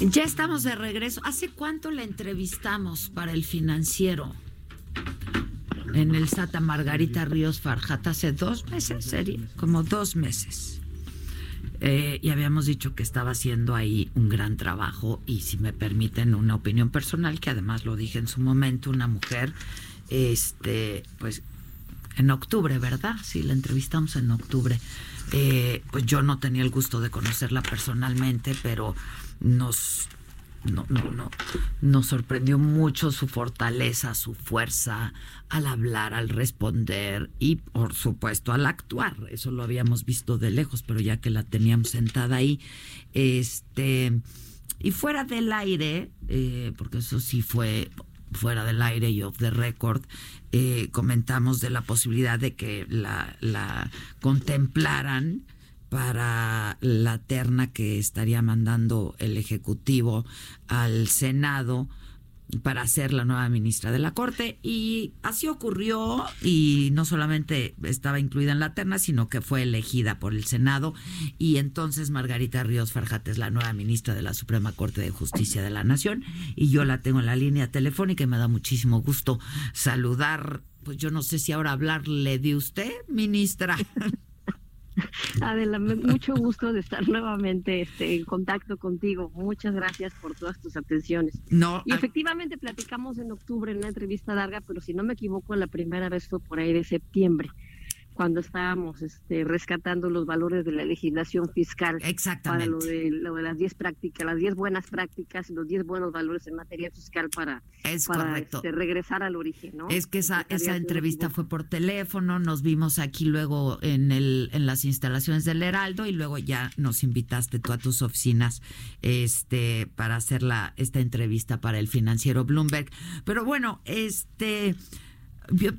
Ya estamos de regreso. ¿Hace cuánto la entrevistamos para el financiero? En el SATA Margarita Ríos Farjat, hace dos meses, sería, como dos meses. Eh, y habíamos dicho que estaba haciendo ahí un gran trabajo y si me permiten una opinión personal, que además lo dije en su momento, una mujer, este, pues en octubre, ¿verdad? Sí, la entrevistamos en octubre. Eh, pues yo no tenía el gusto de conocerla personalmente, pero nos no, no, no, nos sorprendió mucho su fortaleza, su fuerza al hablar, al responder y por supuesto al actuar. Eso lo habíamos visto de lejos, pero ya que la teníamos sentada ahí, este y fuera del aire, eh, porque eso sí fue fuera del aire y off the record, eh, comentamos de la posibilidad de que la, la contemplaran para la terna que estaría mandando el Ejecutivo al Senado para ser la nueva ministra de la Corte. Y así ocurrió y no solamente estaba incluida en la terna, sino que fue elegida por el Senado. Y entonces Margarita Ríos Farjat es la nueva ministra de la Suprema Corte de Justicia de la Nación. Y yo la tengo en la línea telefónica y me da muchísimo gusto saludar, pues yo no sé si ahora hablarle de usted, ministra. Adela, mucho gusto de estar nuevamente este, en contacto contigo. Muchas gracias por todas tus atenciones. No, Y efectivamente platicamos en octubre en una entrevista larga, pero si no me equivoco, la primera vez fue por ahí de septiembre, cuando estábamos este, rescatando los valores de la legislación fiscal. Exactamente. Para lo de, lo de las 10 prácticas, las 10 buenas prácticas y los 10 buenos valores en materia fiscal para, Es para correcto. este, regresar al origen, ¿no? Es que esa, esa entrevista fue por teléfono, nos vimos aquí luego en, el, en las instalaciones del Heraldo y luego ya nos invitaste tú a tus oficinas este, para hacer la, esta entrevista para el financiero Bloomberg. Pero bueno, este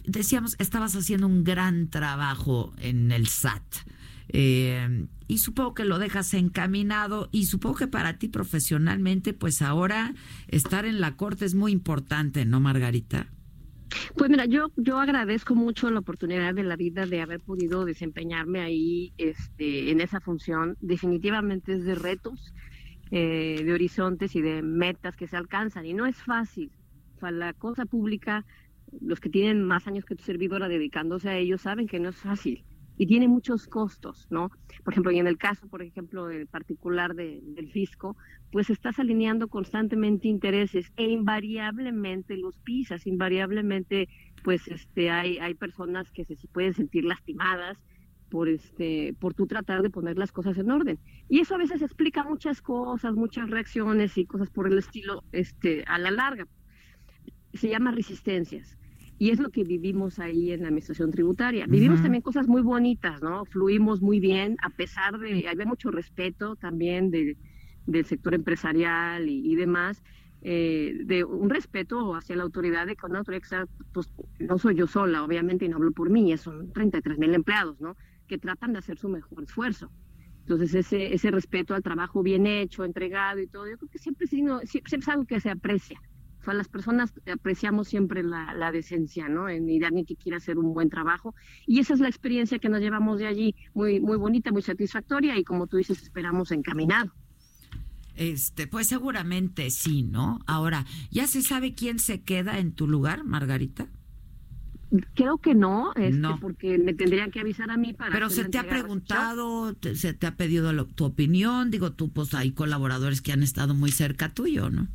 decíamos, estabas haciendo un gran trabajo en el SAT. eh, y supongo que lo dejas encaminado y supongo que para ti profesionalmente, pues ahora estar en la corte es muy importante, ¿no, Margarita? Pues mira, yo, yo agradezco mucho la oportunidad de la vida de haber podido desempeñarme ahí este, en esa función. Definitivamente es de retos, eh, de horizontes y de metas que se alcanzan. Y no es fácil. O sea, la cosa pública, los que tienen más años que tu servidora dedicándose a ello saben que no es fácil y tiene muchos costos, ¿no? Por ejemplo, y en el caso, por ejemplo, del particular de- del fisco, pues estás alineando constantemente intereses e invariablemente los pisas, invariablemente, pues este, hay, hay personas que se pueden sentir lastimadas por este, por tú tratar de poner las cosas en orden. Y eso a veces explica muchas cosas, muchas reacciones y cosas por el estilo, este, a la larga. Se llama resistencias. Y es lo que vivimos ahí en la administración tributaria. Vivimos también cosas muy bonitas, ¿no? Fluimos muy bien, a pesar de, había mucho respeto también de- del sector empresarial y, y demás, eh, de un respeto hacia la autoridad de que una autoridad que sea, pues no soy yo sola, obviamente, y no hablo por mí, son 33 mil empleados, ¿no? Que tratan de hacer su mejor esfuerzo. Entonces, ese, ese respeto al trabajo bien hecho, entregado y todo, yo creo que siempre, siempre es algo que se aprecia. O sea, las personas apreciamos siempre la, la decencia, ¿no? En alguien que quiere hacer un buen trabajo. Y esa es la experiencia que nos llevamos de allí, muy, muy bonita, muy satisfactoria y como tú dices, esperamos encaminado. Este, pues seguramente sí, ¿no? Ahora, ¿ya se sabe quién se queda en tu lugar, Margarita? Creo que no, este, No. porque me tendrían que avisar a mí para... Pero se te ha preguntado, te- se te ha pedido lo- tu opinión, digo tú, pues hay colaboradores que han estado muy cerca tuyo, ¿no?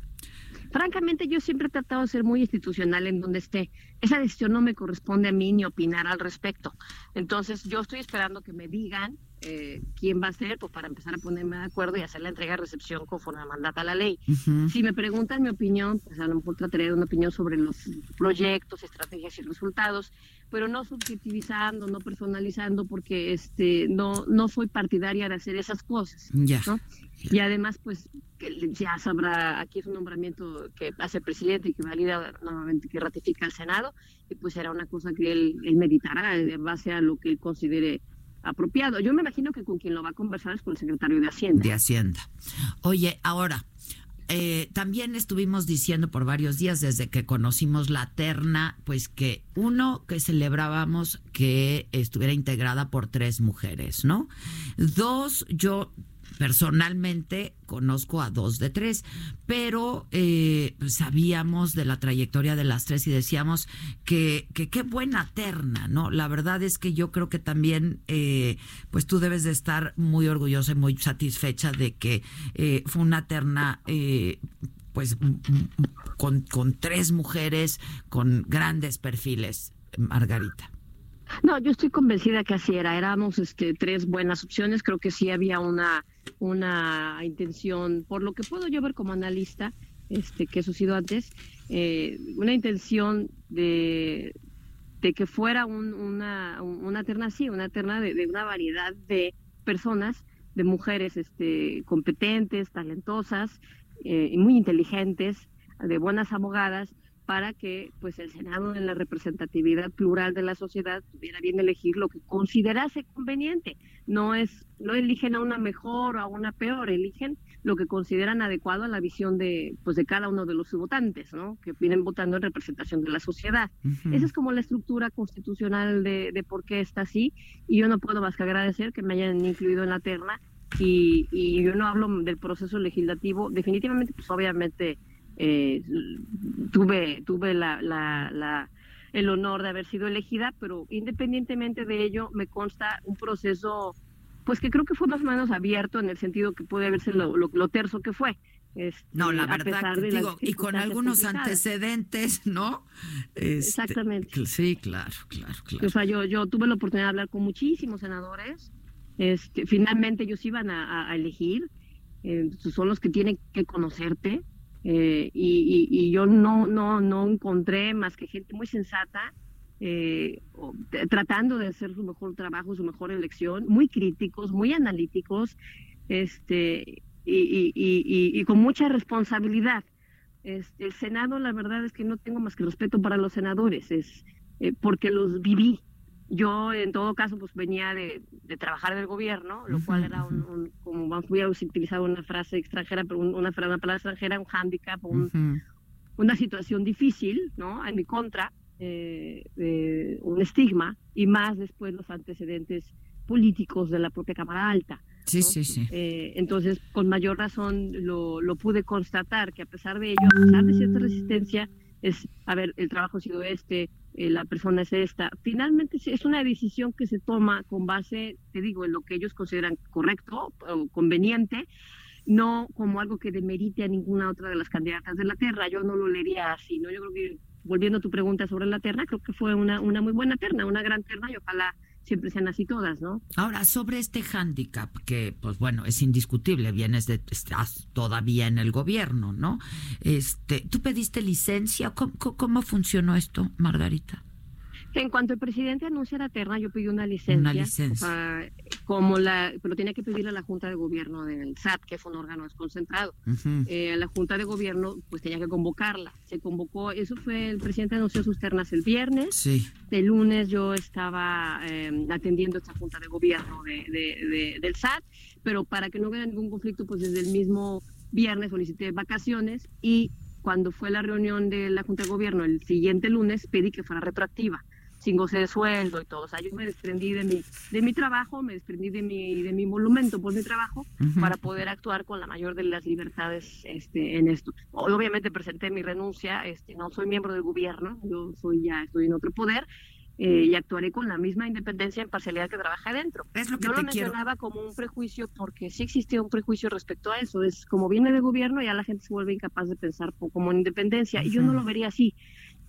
Francamente, yo siempre he tratado de ser muy institucional en donde esté. Esa decisión no me corresponde a mí ni opinar al respecto. Entonces, yo estoy esperando que me digan eh, quién va a ser, pues para empezar a ponerme de acuerdo y hacer la entrega de recepción conforme mandata la ley. Ujú. Si me preguntan mi opinión, pues a lo mejor trataré de una opinión sobre los proyectos, estrategias y resultados, pero no subjetivizando, no personalizando, porque este no no soy partidaria de hacer esas cosas. ¿no? Y además, pues ya sabrá, aquí es un nombramiento que hace el presidente y que valida normalmente, que ratifica el Senado, y pues será una cosa que él, él meditará en base a lo que él considere apropiado. Yo me imagino que con quien lo va a conversar es con el secretario de Hacienda. De Hacienda. Oye, ahora, eh, también estuvimos diciendo por varios días desde que conocimos la terna, pues que uno, que celebrábamos que estuviera integrada por tres mujeres, ¿no? Dos, yo personalmente conozco a dos de tres, pero eh, sabíamos de la trayectoria de las tres y decíamos que que qué buena terna, ¿no? La verdad es que yo creo que también, eh, pues tú debes de estar muy orgullosa y muy satisfecha de que eh, fue una terna, eh, pues con, con tres mujeres con grandes perfiles, Margarita. No, yo estoy convencida que así era. Éramos este, tres buenas opciones. Creo que sí había una, una intención, por lo que puedo yo ver como analista, este, que eso ha sido antes, eh, una intención de, de que fuera un- una, un- una terna así, una terna de, de una variedad de personas, de mujeres este, competentes, talentosas, eh, muy inteligentes, de buenas abogadas, para que pues el Senado en la representatividad plural de la sociedad pudiera bien elegir lo que considerase conveniente. No es no eligen a una mejor o a una peor, eligen lo que consideran adecuado a la visión de pues de cada uno de los votantes, ¿no? Que vienen votando en representación de la sociedad. Ujú. Esa es como la estructura constitucional de, de por qué está así y yo no puedo más que agradecer que me hayan incluido en la terna y, y yo no hablo del proceso legislativo, definitivamente pues obviamente eh, tuve tuve la, la, la- el honor de haber sido elegida, pero independientemente de ello me consta un proceso pues que creo que fue más o menos abierto en el sentido que puede verse lo, lo, lo terso que fue. Este, No, la verdad, digo, y con algunos antecedentes, ¿no? Este, Exactamente. Sí, claro, claro, claro. O sea, yo, yo tuve la oportunidad de hablar con muchísimos senadores. Este, finalmente ellos iban a elegir. eh, son los que tienen que conocerte. Eh, y, yo no, no, no encontré más que gente muy sensata, eh, tratando de hacer su mejor trabajo, su mejor elección, muy críticos, muy analíticos, este, y- y- y con mucha responsabilidad. Este, el Senado, la verdad es que no tengo más que respeto para los senadores, es eh, porque los viví. Yo, en todo caso, pues venía de, de trabajar en el gobierno, lo cual era un, un- como voy a utilizar una frase extranjera, pero un- una, fra- una palabra extranjera, un hándicap, un, una situación difícil, ¿no? En mi contra, eh, eh, un estigma, y más después los antecedentes políticos de la propia Cámara Alta. Sí, sí, sí. Eh, entonces, con mayor razón lo, lo pude constatar, que a pesar de ello, a pesar de cierta resistencia, es, a ver, el trabajo ha sido este, eh, la persona es esta. Finalmente es una decisión que se toma con base, te digo, en lo que ellos consideran correcto o conveniente, no como algo que demerite a ninguna otra de las candidatas de la terna. Yo no lo leería así, ¿no? Yo creo que, volviendo a tu pregunta sobre la terna, creo que fue una, una muy buena terna, una gran terna y ojalá siempre sean así todas, ¿no? Ahora, sobre este hándicap, que pues bueno, es indiscutible, vienes de, estás todavía en el gobierno, ¿no? Este, ¿tú pediste licencia? ¿Cómo, cómo- cómo funcionó esto, Margarita? En cuanto el presidente anuncia la terna, yo pedí una licencia. Una licencia. o sea, como la, pero tenía que pedirle a la Junta de Gobierno del SAT, que fue un órgano desconcentrado. Eh, la Junta de Gobierno, pues tenía que convocarla. Se convocó, eso fue, el presidente anunció sus ternas el viernes. Sí. El lunes yo estaba eh, atendiendo esta Junta de Gobierno de, de- de- del SAT, pero para que no hubiera ningún conflicto, pues desde el mismo viernes solicité vacaciones y cuando fue la reunión de la Junta de Gobierno el siguiente lunes pedí que fuera retroactiva sin goce de sueldo y todo. O sea, yo me desprendí de mi, de mi trabajo, me desprendí de mi, de mi monumento por mi trabajo Ujú. para poder actuar con la mayor de las libertades este, en esto. Obviamente presenté mi renuncia, este, no soy miembro del gobierno, yo soy ya estoy en otro poder eh, y actuaré con la misma independencia e imparcialidad que trabaja adentro. Es lo que yo lo te quiero- mencionaba como un prejuicio porque sí existía un prejuicio respecto a eso. Es como viene del gobierno, ya la gente se vuelve incapaz de pensar como en independencia y yo no lo vería así.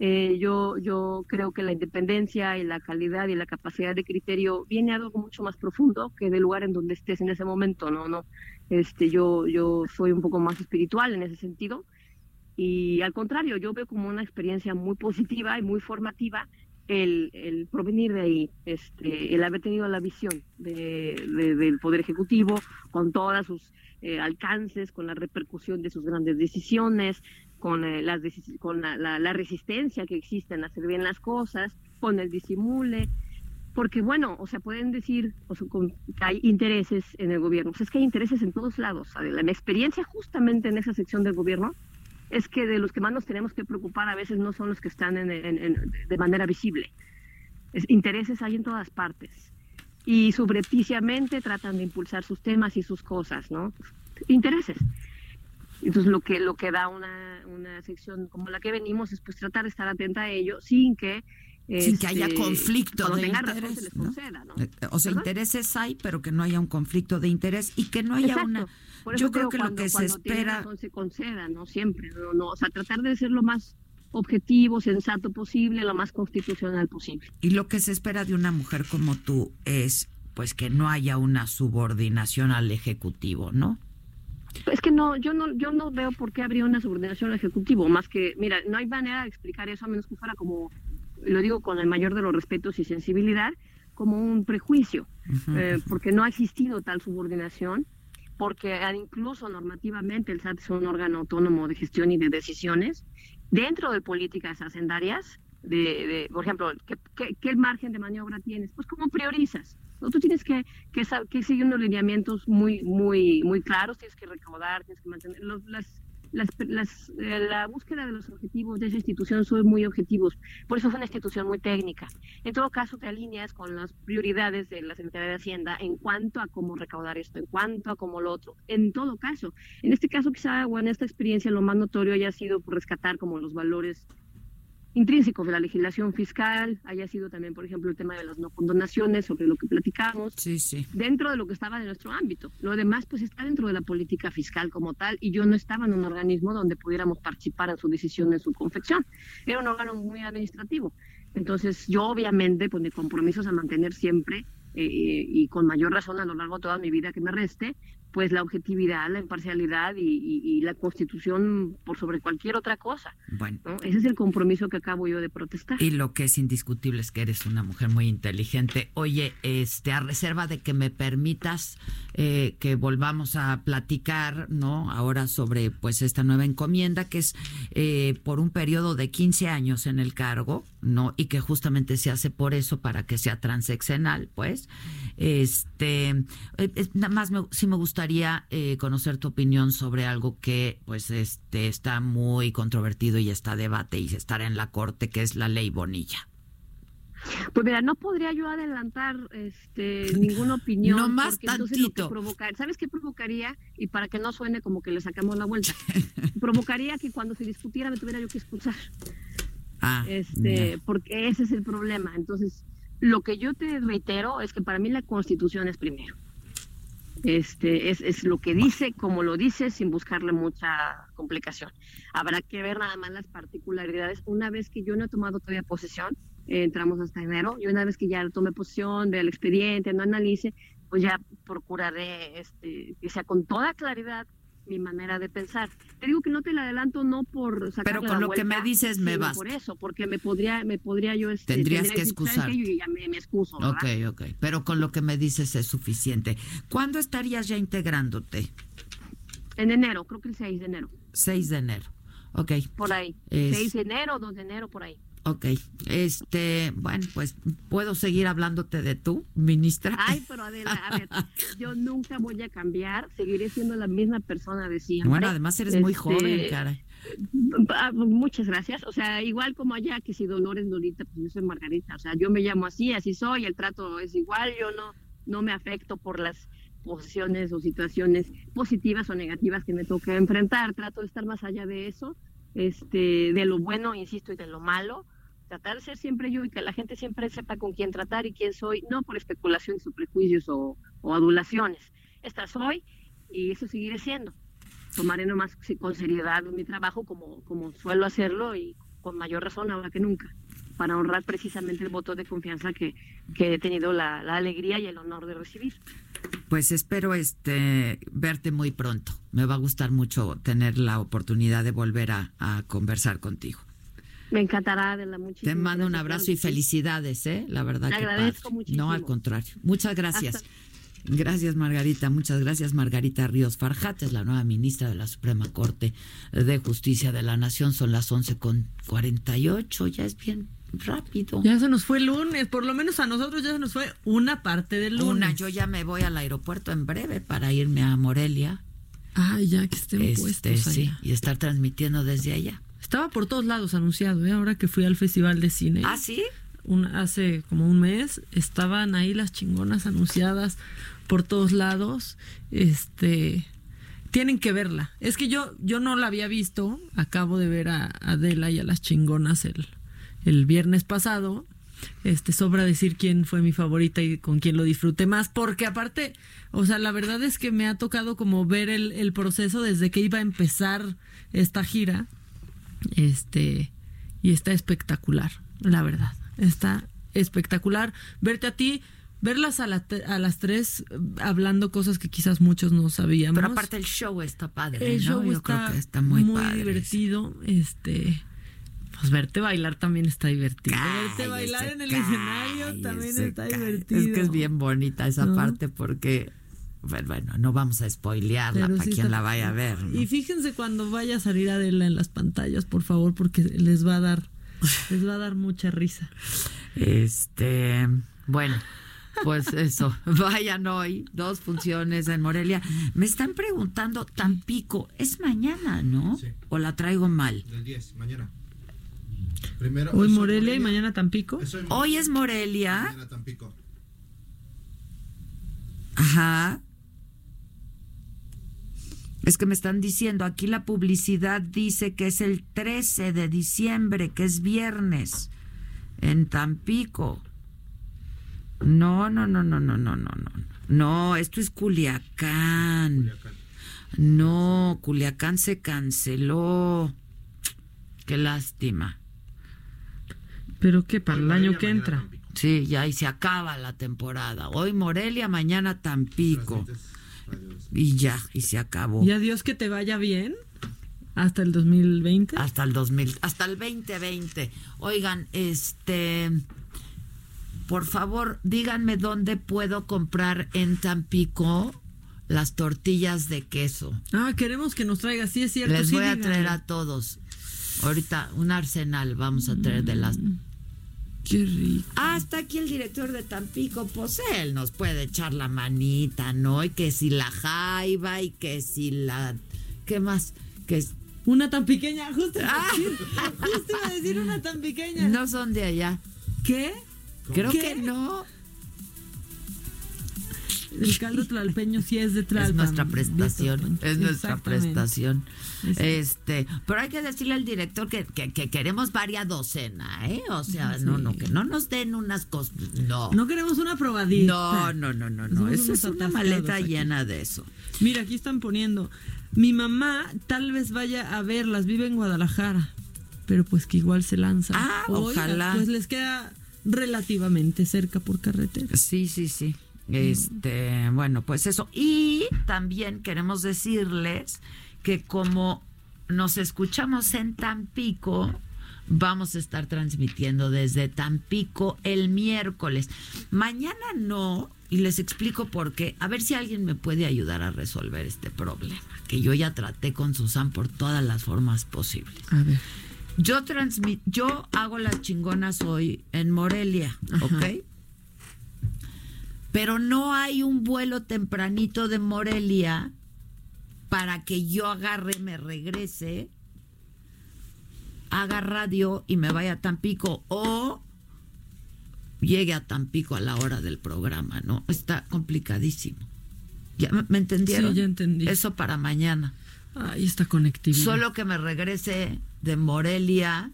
Eh, yo, yo creo que la independencia y la calidad y la capacidad de criterio viene algo mucho más profundo que del lugar en donde estés en ese momento, no, no. Este, yo, yo soy un poco más espiritual en ese sentido y al contrario, yo veo como una experiencia muy positiva y muy formativa el, el provenir de ahí, este, el haber tenido la visión de- del Poder Ejecutivo con todas sus eh, alcances, con la repercusión de sus grandes decisiones, con, eh, las con la, la- la resistencia que existe en hacer bien las cosas, con el disimule, porque bueno, o sea, pueden decir o sea, con- que hay intereses en el gobierno, pues es que hay intereses en todos lados. Adela. Mi experiencia justamente en esa sección del gobierno es que de los que más nos tenemos que preocupar a veces no son los que están en- en- en- de manera visible. Es- intereses hay en todas partes y subrepticiamente tratan de impulsar sus temas y sus cosas, ¿no? Intereses. Entonces lo que lo que da una, una sección como la que venimos es pues tratar de estar atenta a ello sin que Sin que haya este, conflicto de interés, se les conceda, ¿no? Eh, O sea, intereses hay, pero que no haya un conflicto de interés y que no haya Exacto. una... Por eso Yo creo que lo que se espera... razón se conceda, no siempre, no, no, o sea, tratar de ser lo más objetivo, sensato posible, lo más constitucional posible. Y lo que se espera de una mujer como tú es pues que no haya una subordinación al ejecutivo, ¿no? Es que no, yo no, yo no veo por qué habría una subordinación al ejecutivo, más que, mira, no hay manera de explicar eso a menos que fuera como, lo digo con el mayor de los respetos y sensibilidad, como un prejuicio, eh, porque no ha existido tal subordinación, porque incluso normativamente el SAT es un órgano autónomo de gestión y de decisiones dentro de políticas hacendarias, de, de, por ejemplo, ¿qué, qué, qué margen de maniobra tienes? Pues cómo priorizas. ¿No? Tú tienes que, que, que seguir unos lineamientos muy, muy, muy claros, tienes que recaudar, tienes que mantener los, las, las, las, eh, la búsqueda de los objetivos de esa institución son muy objetivos. Por eso es una institución muy técnica. En todo caso, te alineas con las prioridades de la Secretaría de Hacienda en cuanto a cómo recaudar esto, en cuanto a cómo lo otro. En todo caso, en este caso quizá o en esta experiencia lo más notorio haya sido rescatar como los valores intrínsecos de la legislación fiscal, haya sido también, por ejemplo, el tema de las no condonaciones, sobre lo que platicamos, sí, sí. dentro de lo que estaba en nuestro ámbito. Lo demás, pues, está dentro de la política fiscal como tal, y yo no estaba en un organismo donde pudiéramos participar en su decisión, en su confección. Era un órgano muy administrativo. Entonces, yo obviamente, pues mi compromiso es a mantener siempre, eh, y con mayor razón a lo largo de toda mi vida que me reste, pues la objetividad, la imparcialidad y, y- y la constitución por sobre cualquier otra cosa. Bueno. ¿no? Ese es el compromiso que acabo yo de protestar. Y lo que es indiscutible es que eres una mujer muy inteligente. Oye, este, a reserva de que me permitas eh, que volvamos a platicar, ¿no? Ahora sobre, pues, esta nueva encomienda que es eh, por un periodo de 15 años en el cargo, ¿no? Y que justamente se hace por eso, para que sea transeccional, pues. Este, eh, es- nada más me, sí me gustaría eh, conocer tu opinión sobre algo que, pues, este, está muy controvertido y está debate y estará en la corte, que es la ley Bonilla. Pues mira, no podría yo adelantar este, ninguna opinión. No más porque entonces lo que provocar, ¿Sabes qué provocaría? Y para que no suene como que le sacamos la vuelta, provocaría que cuando se discutiera me tuviera yo que escuchar. Ah, este, ya. porque ese es el problema. Entonces, lo que yo te reitero es que para mí la constitución es primero. Este, es, es lo que dice, como lo dice, sin buscarle mucha complicación. Habrá que ver nada más las particularidades. Una vez que yo no he tomado todavía posesión, eh, entramos hasta enero, y una vez que ya tome posesión, vea el expediente, no analice, pues ya procuraré este, que sea con toda claridad mi manera de pensar. Te digo que no te la adelanto no por sacar Pero con lo que me dices me basta. por eso, porque me podría me podría yo este, Tendrías tendría que excusarte. Yo ya me, me excuso, ¿verdad? Ok, ok. Pero con lo que me dices es suficiente. ¿Cuándo estarías ya integrándote? En enero, creo que el 6 de enero, 6 de enero. Ok. por ahí. Es- 6 de enero, 2 de enero, por ahí. Ok. Este, bueno, pues puedo seguir hablándote de tú, ministra. Ay, pero Adela, a ver, yo nunca voy a cambiar, seguiré siendo la misma persona de siempre. Bueno, además eres muy Este, joven, caray. ah, Muchas gracias. O sea, igual como allá que si Dolores Lolita, pues yo soy Margarita. O sea, yo me llamo así, así soy, el trato es igual, yo no, no me afecto por las posiciones o situaciones positivas o negativas que me toque enfrentar. Trato de estar más allá de eso, este, de lo bueno, insisto, y de lo malo. Tratar de ser siempre yo y que la gente siempre sepa con quién tratar y quién soy, no por especulaciones o prejuicios o, o adulaciones. Esta soy y eso seguiré siendo. Tomaré nomás con seriedad mi trabajo como, como suelo hacerlo y con mayor razón ahora que nunca, para honrar precisamente el voto de confianza que, que he tenido la, la alegría y el honor de recibir. Pues espero este verte muy pronto. Me va a gustar mucho tener la oportunidad de volver a, a conversar contigo. Me encantará de la muchísimas Te mando un abrazo y felicidades, ¿eh? La verdad Te que agradezco padre. muchísimo. No, al contrario. Muchas gracias. Hasta- Gracias, Margarita. Muchas gracias, Margarita Ríos Farjat, es la nueva ministra de la Suprema Corte de Justicia de la Nación. Son las 11 con 48. Ya es bien rápido. Ya se nos fue el lunes, por lo menos a nosotros ya se nos fue una parte del lunes. Una, yo ya me voy al aeropuerto en breve para irme a Morelia. Ay, ya que estén Este, puestos sí, allá. y estar transmitiendo desde allá. Estaba por todos lados anunciado, ¿eh? ahora que fui al Festival de Cine. ¿Ah, sí? Un- hace como un mes estaban ahí las chingonas anunciadas por todos lados. Este, tienen que verla. Es que yo, yo no la había visto. Acabo de ver a Adela y a las chingonas el, el viernes pasado. Este, sobra decir quién fue mi favorita y con quién lo disfruté más, porque aparte, o sea, la verdad es que me ha tocado como ver el, el proceso desde que iba a empezar esta gira. Este, y está espectacular, la verdad. Está espectacular verte a ti, verlas a, la a las tres eh, hablando cosas que quizás muchos no sabíamos. Pero aparte el show está padre, el ¿no? show Yo está, creo que está muy, padre. divertido. Este, pues verte bailar también está divertido. verte bailar en el escenario también está divertido. Es que es bien bonita esa ¿No? parte porque, bueno, bueno, no vamos a spoilearla Pero para sí quien está- la vaya a ver. ¿no? Y fíjense cuando vaya a salir Adela en las pantallas, por favor, porque les va a dar, les va a dar mucha risa. Este, bueno, pues eso, vayan hoy, dos funciones en Morelia. Me están preguntando, Tampico, es mañana, ¿no? Sí. ¿O la traigo mal? Del 10, mañana. Primero, Hoy hoy Morelia y mañana Tampico. Hoy es Morelia. Mañana Tampico. Ajá. Es que me están diciendo, aquí la publicidad dice que es el 13 de diciembre, que es viernes, en Tampico. No, no, no, no, no, no, no, no. No, esto es Culiacán. No, Culiacán se canceló. Qué lástima. ¿Pero qué? ¿Para el año que entra? Sí, ya y se acaba la temporada. Hoy Morelia, mañana Tampico. Y ya, y se acabó. Y adiós que te vaya bien. Hasta el 2020. Hasta el 2000, hasta el 2020. Oigan, este por favor, díganme dónde puedo comprar en Tampico las tortillas de queso. Ah, queremos que nos traiga, sí es cierto. Les sí, voy a traer a todos. Ahorita un arsenal vamos a traer de las Mm, Qué rico. Ah, está aquí el director de Tampico, pues él nos puede echar la manita, ¿no? Y que si la jaiba y que si la... ¿Qué más? Que es- Una tan pequeña, justo. iba a Ah. decir- justo iba a decir una tan pequeña. no son de allá. ¿Qué? Creo ¿Qué? que no. El caldo tlalpeño sí es de Tlalpan. Es nuestra prestación, es nuestra prestación. Este, pero hay que decirle al director que, que, que queremos varias docenas, ¿eh? O sea, no, no, que no nos den unas cosas, no. No queremos una probadita. No, no, no, no, no. Eso es una maleta aquí. llena de eso. Mira, aquí están poniendo. Mi mamá tal vez vaya a verlas, vive en Guadalajara, pero pues que igual se lanza. Ah, ojalá. Pues les queda relativamente cerca por carretera. Sí, sí, sí. Este, bueno, pues eso. Y también queremos decirles que como nos escuchamos en Tampico, vamos a estar transmitiendo desde Tampico el miércoles. Mañana no, y les explico por qué. A ver si alguien me puede ayudar a resolver este problema, que yo ya traté con Susan por todas las formas posibles. A ver. Yo transmit, yo hago las chingonas hoy en Morelia, ¿ok? Pero no hay un vuelo tempranito de Morelia para que yo agarre, me regrese, haga radio y me vaya a Tampico o llegue a Tampico a la hora del programa, ¿no? Está complicadísimo. ¿Ya me, entendieron? Sí, ya entendí. Eso para mañana. Ahí está conectividad. Solo que me regrese de Morelia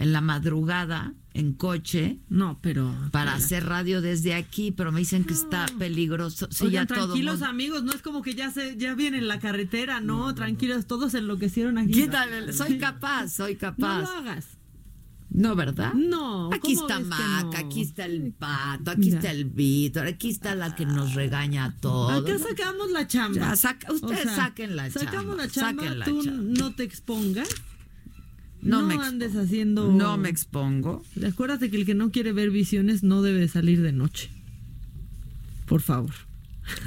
en la madrugada en coche No, pero. para hacer radio desde aquí, pero me dicen que está peligroso. Sí, Oigan, ya todo tranquilos amigos, no es como que ya se ya viene en la carretera, no, tranquilos, todos enloquecieron aquí. Quítale, soy capaz, soy No capaz. lo hagas. No, ¿verdad? No, Aquí ¿cómo está Maca, no? aquí está el pato, aquí Mira. está el Víctor, aquí está la que nos regaña a todos. Acá sacamos la chamba. Ya, saca- ustedes saquen la Sacamos chamba, la chamba, saquen la tú chamba. no te expongas. No No, me andes haciendo. No me expongo. Acuérdate que el que no quiere ver visiones no debe salir de noche. Por favor.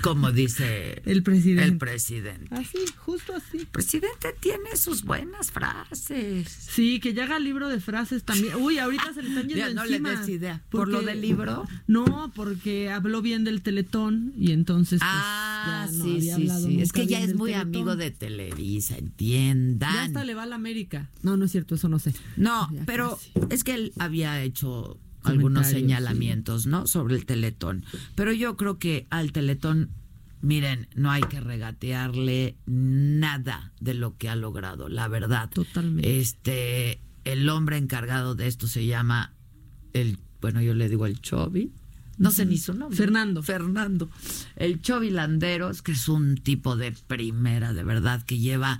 Como dice El presidente. el presidente. Así, justo así. El presidente tiene sus buenas frases. Sí, que ya haga libro de frases también. Uy, ahorita se le están yendo Ya no le encima. des idea. ¿Por lo del libro? No, porque habló bien del Teletón y entonces pues, Ah, ya no sí, había sí, sí. Es que ya es muy Teletón. amigo de Televisa, entiendan. Ya hasta le va a la América. No, no es cierto, eso no sé. No, Ya pero casi. es que él había hecho algunos señalamientos, ¿no? Sobre el Teletón. Pero yo creo que al Teletón, miren, no hay que regatearle nada de lo que ha logrado, la verdad. Totalmente. Este, el hombre encargado de esto se llama el, bueno, yo le digo el Chovi. No sé ni su nombre. Fernando. Fernando. El Chovi Landeros, que es un tipo de primera, de verdad, que lleva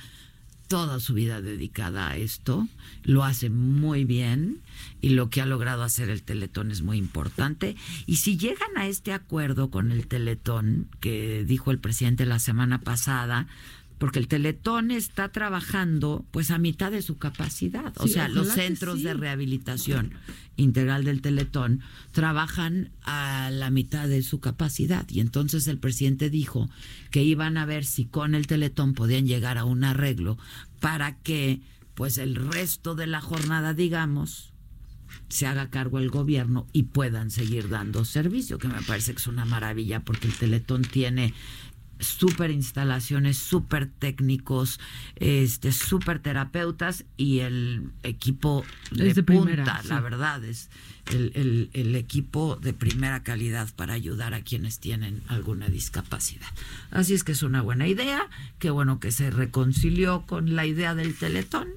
toda su vida dedicada a esto, lo hace muy bien y lo que ha logrado hacer el Teletón es muy importante. Y si llegan a este acuerdo con el Teletón, que dijo el presidente la semana pasada, porque el Teletón está trabajando pues a mitad de su capacidad, o sea, los centros sí. de rehabilitación integral del Teletón trabajan a la mitad de su capacidad y entonces el presidente dijo que iban a ver si con el Teletón podían llegar a un arreglo para que pues el resto de la jornada, digamos, se haga cargo el gobierno y puedan seguir dando servicio, que me parece que es una maravilla porque el Teletón tiene súper instalaciones, súper técnicos, este, súper terapeutas y el equipo de, Es de punta, primera, la verdad es el, el- el equipo de primera calidad para ayudar a quienes tienen alguna discapacidad. Así es que es una buena idea, qué bueno que se reconcilió con la idea del Teletón,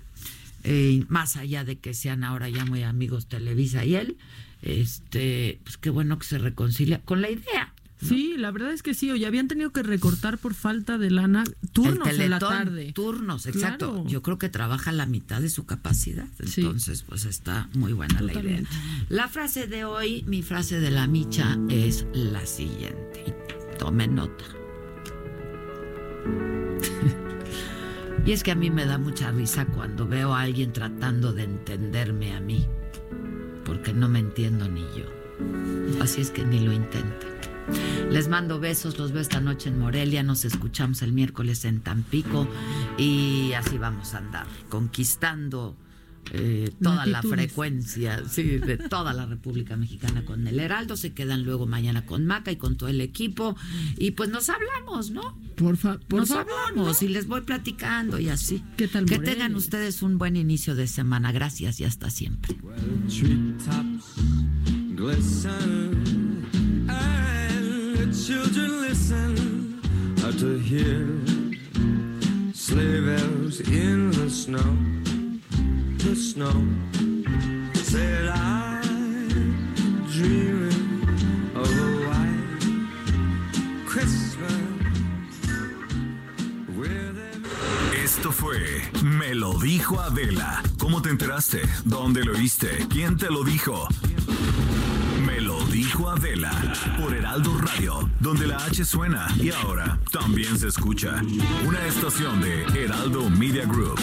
eh, más allá de que sean ahora ya muy amigos Televisa y él, este, pues qué bueno que se reconcilia con la idea. Sí, la verdad es que sí, oye, habían tenido que recortar por falta de lana turnos en la tarde. Turnos, exacto. Claro. Yo creo que trabaja la mitad de su capacidad. Sí. Entonces, pues está muy buena la idea. La frase de hoy, mi frase de la micha es la siguiente. Tomen nota. y es que a mí me da mucha risa cuando veo a alguien tratando de entenderme a mí. Porque no me entiendo ni yo. Así es que ni lo intenten. Les mando besos, los veo esta noche en Morelia, nos escuchamos el miércoles en Tampico y así vamos a andar, conquistando eh, toda la frecuencia sí, de toda la República Mexicana con el Heraldo. Se quedan luego mañana con Maca y con todo el equipo y pues nos hablamos, ¿no? Por, fa- por nos favor, hablamos y les voy platicando y así. ¿Qué tal Que tengan ustedes un buen inicio de semana. Gracias y hasta siempre. Children listen to hear sleigh bells in the snow the snow said I dreaming of a white Christmas Esto fue Me lo dijo Adela. ¿Cómo te enteraste? ¿Dónde lo oíste? ¿Quién te lo dijo? Dijo Adela por Heraldo Radio, donde la H suena y ahora también se escucha. Una estación de Heraldo Media Group.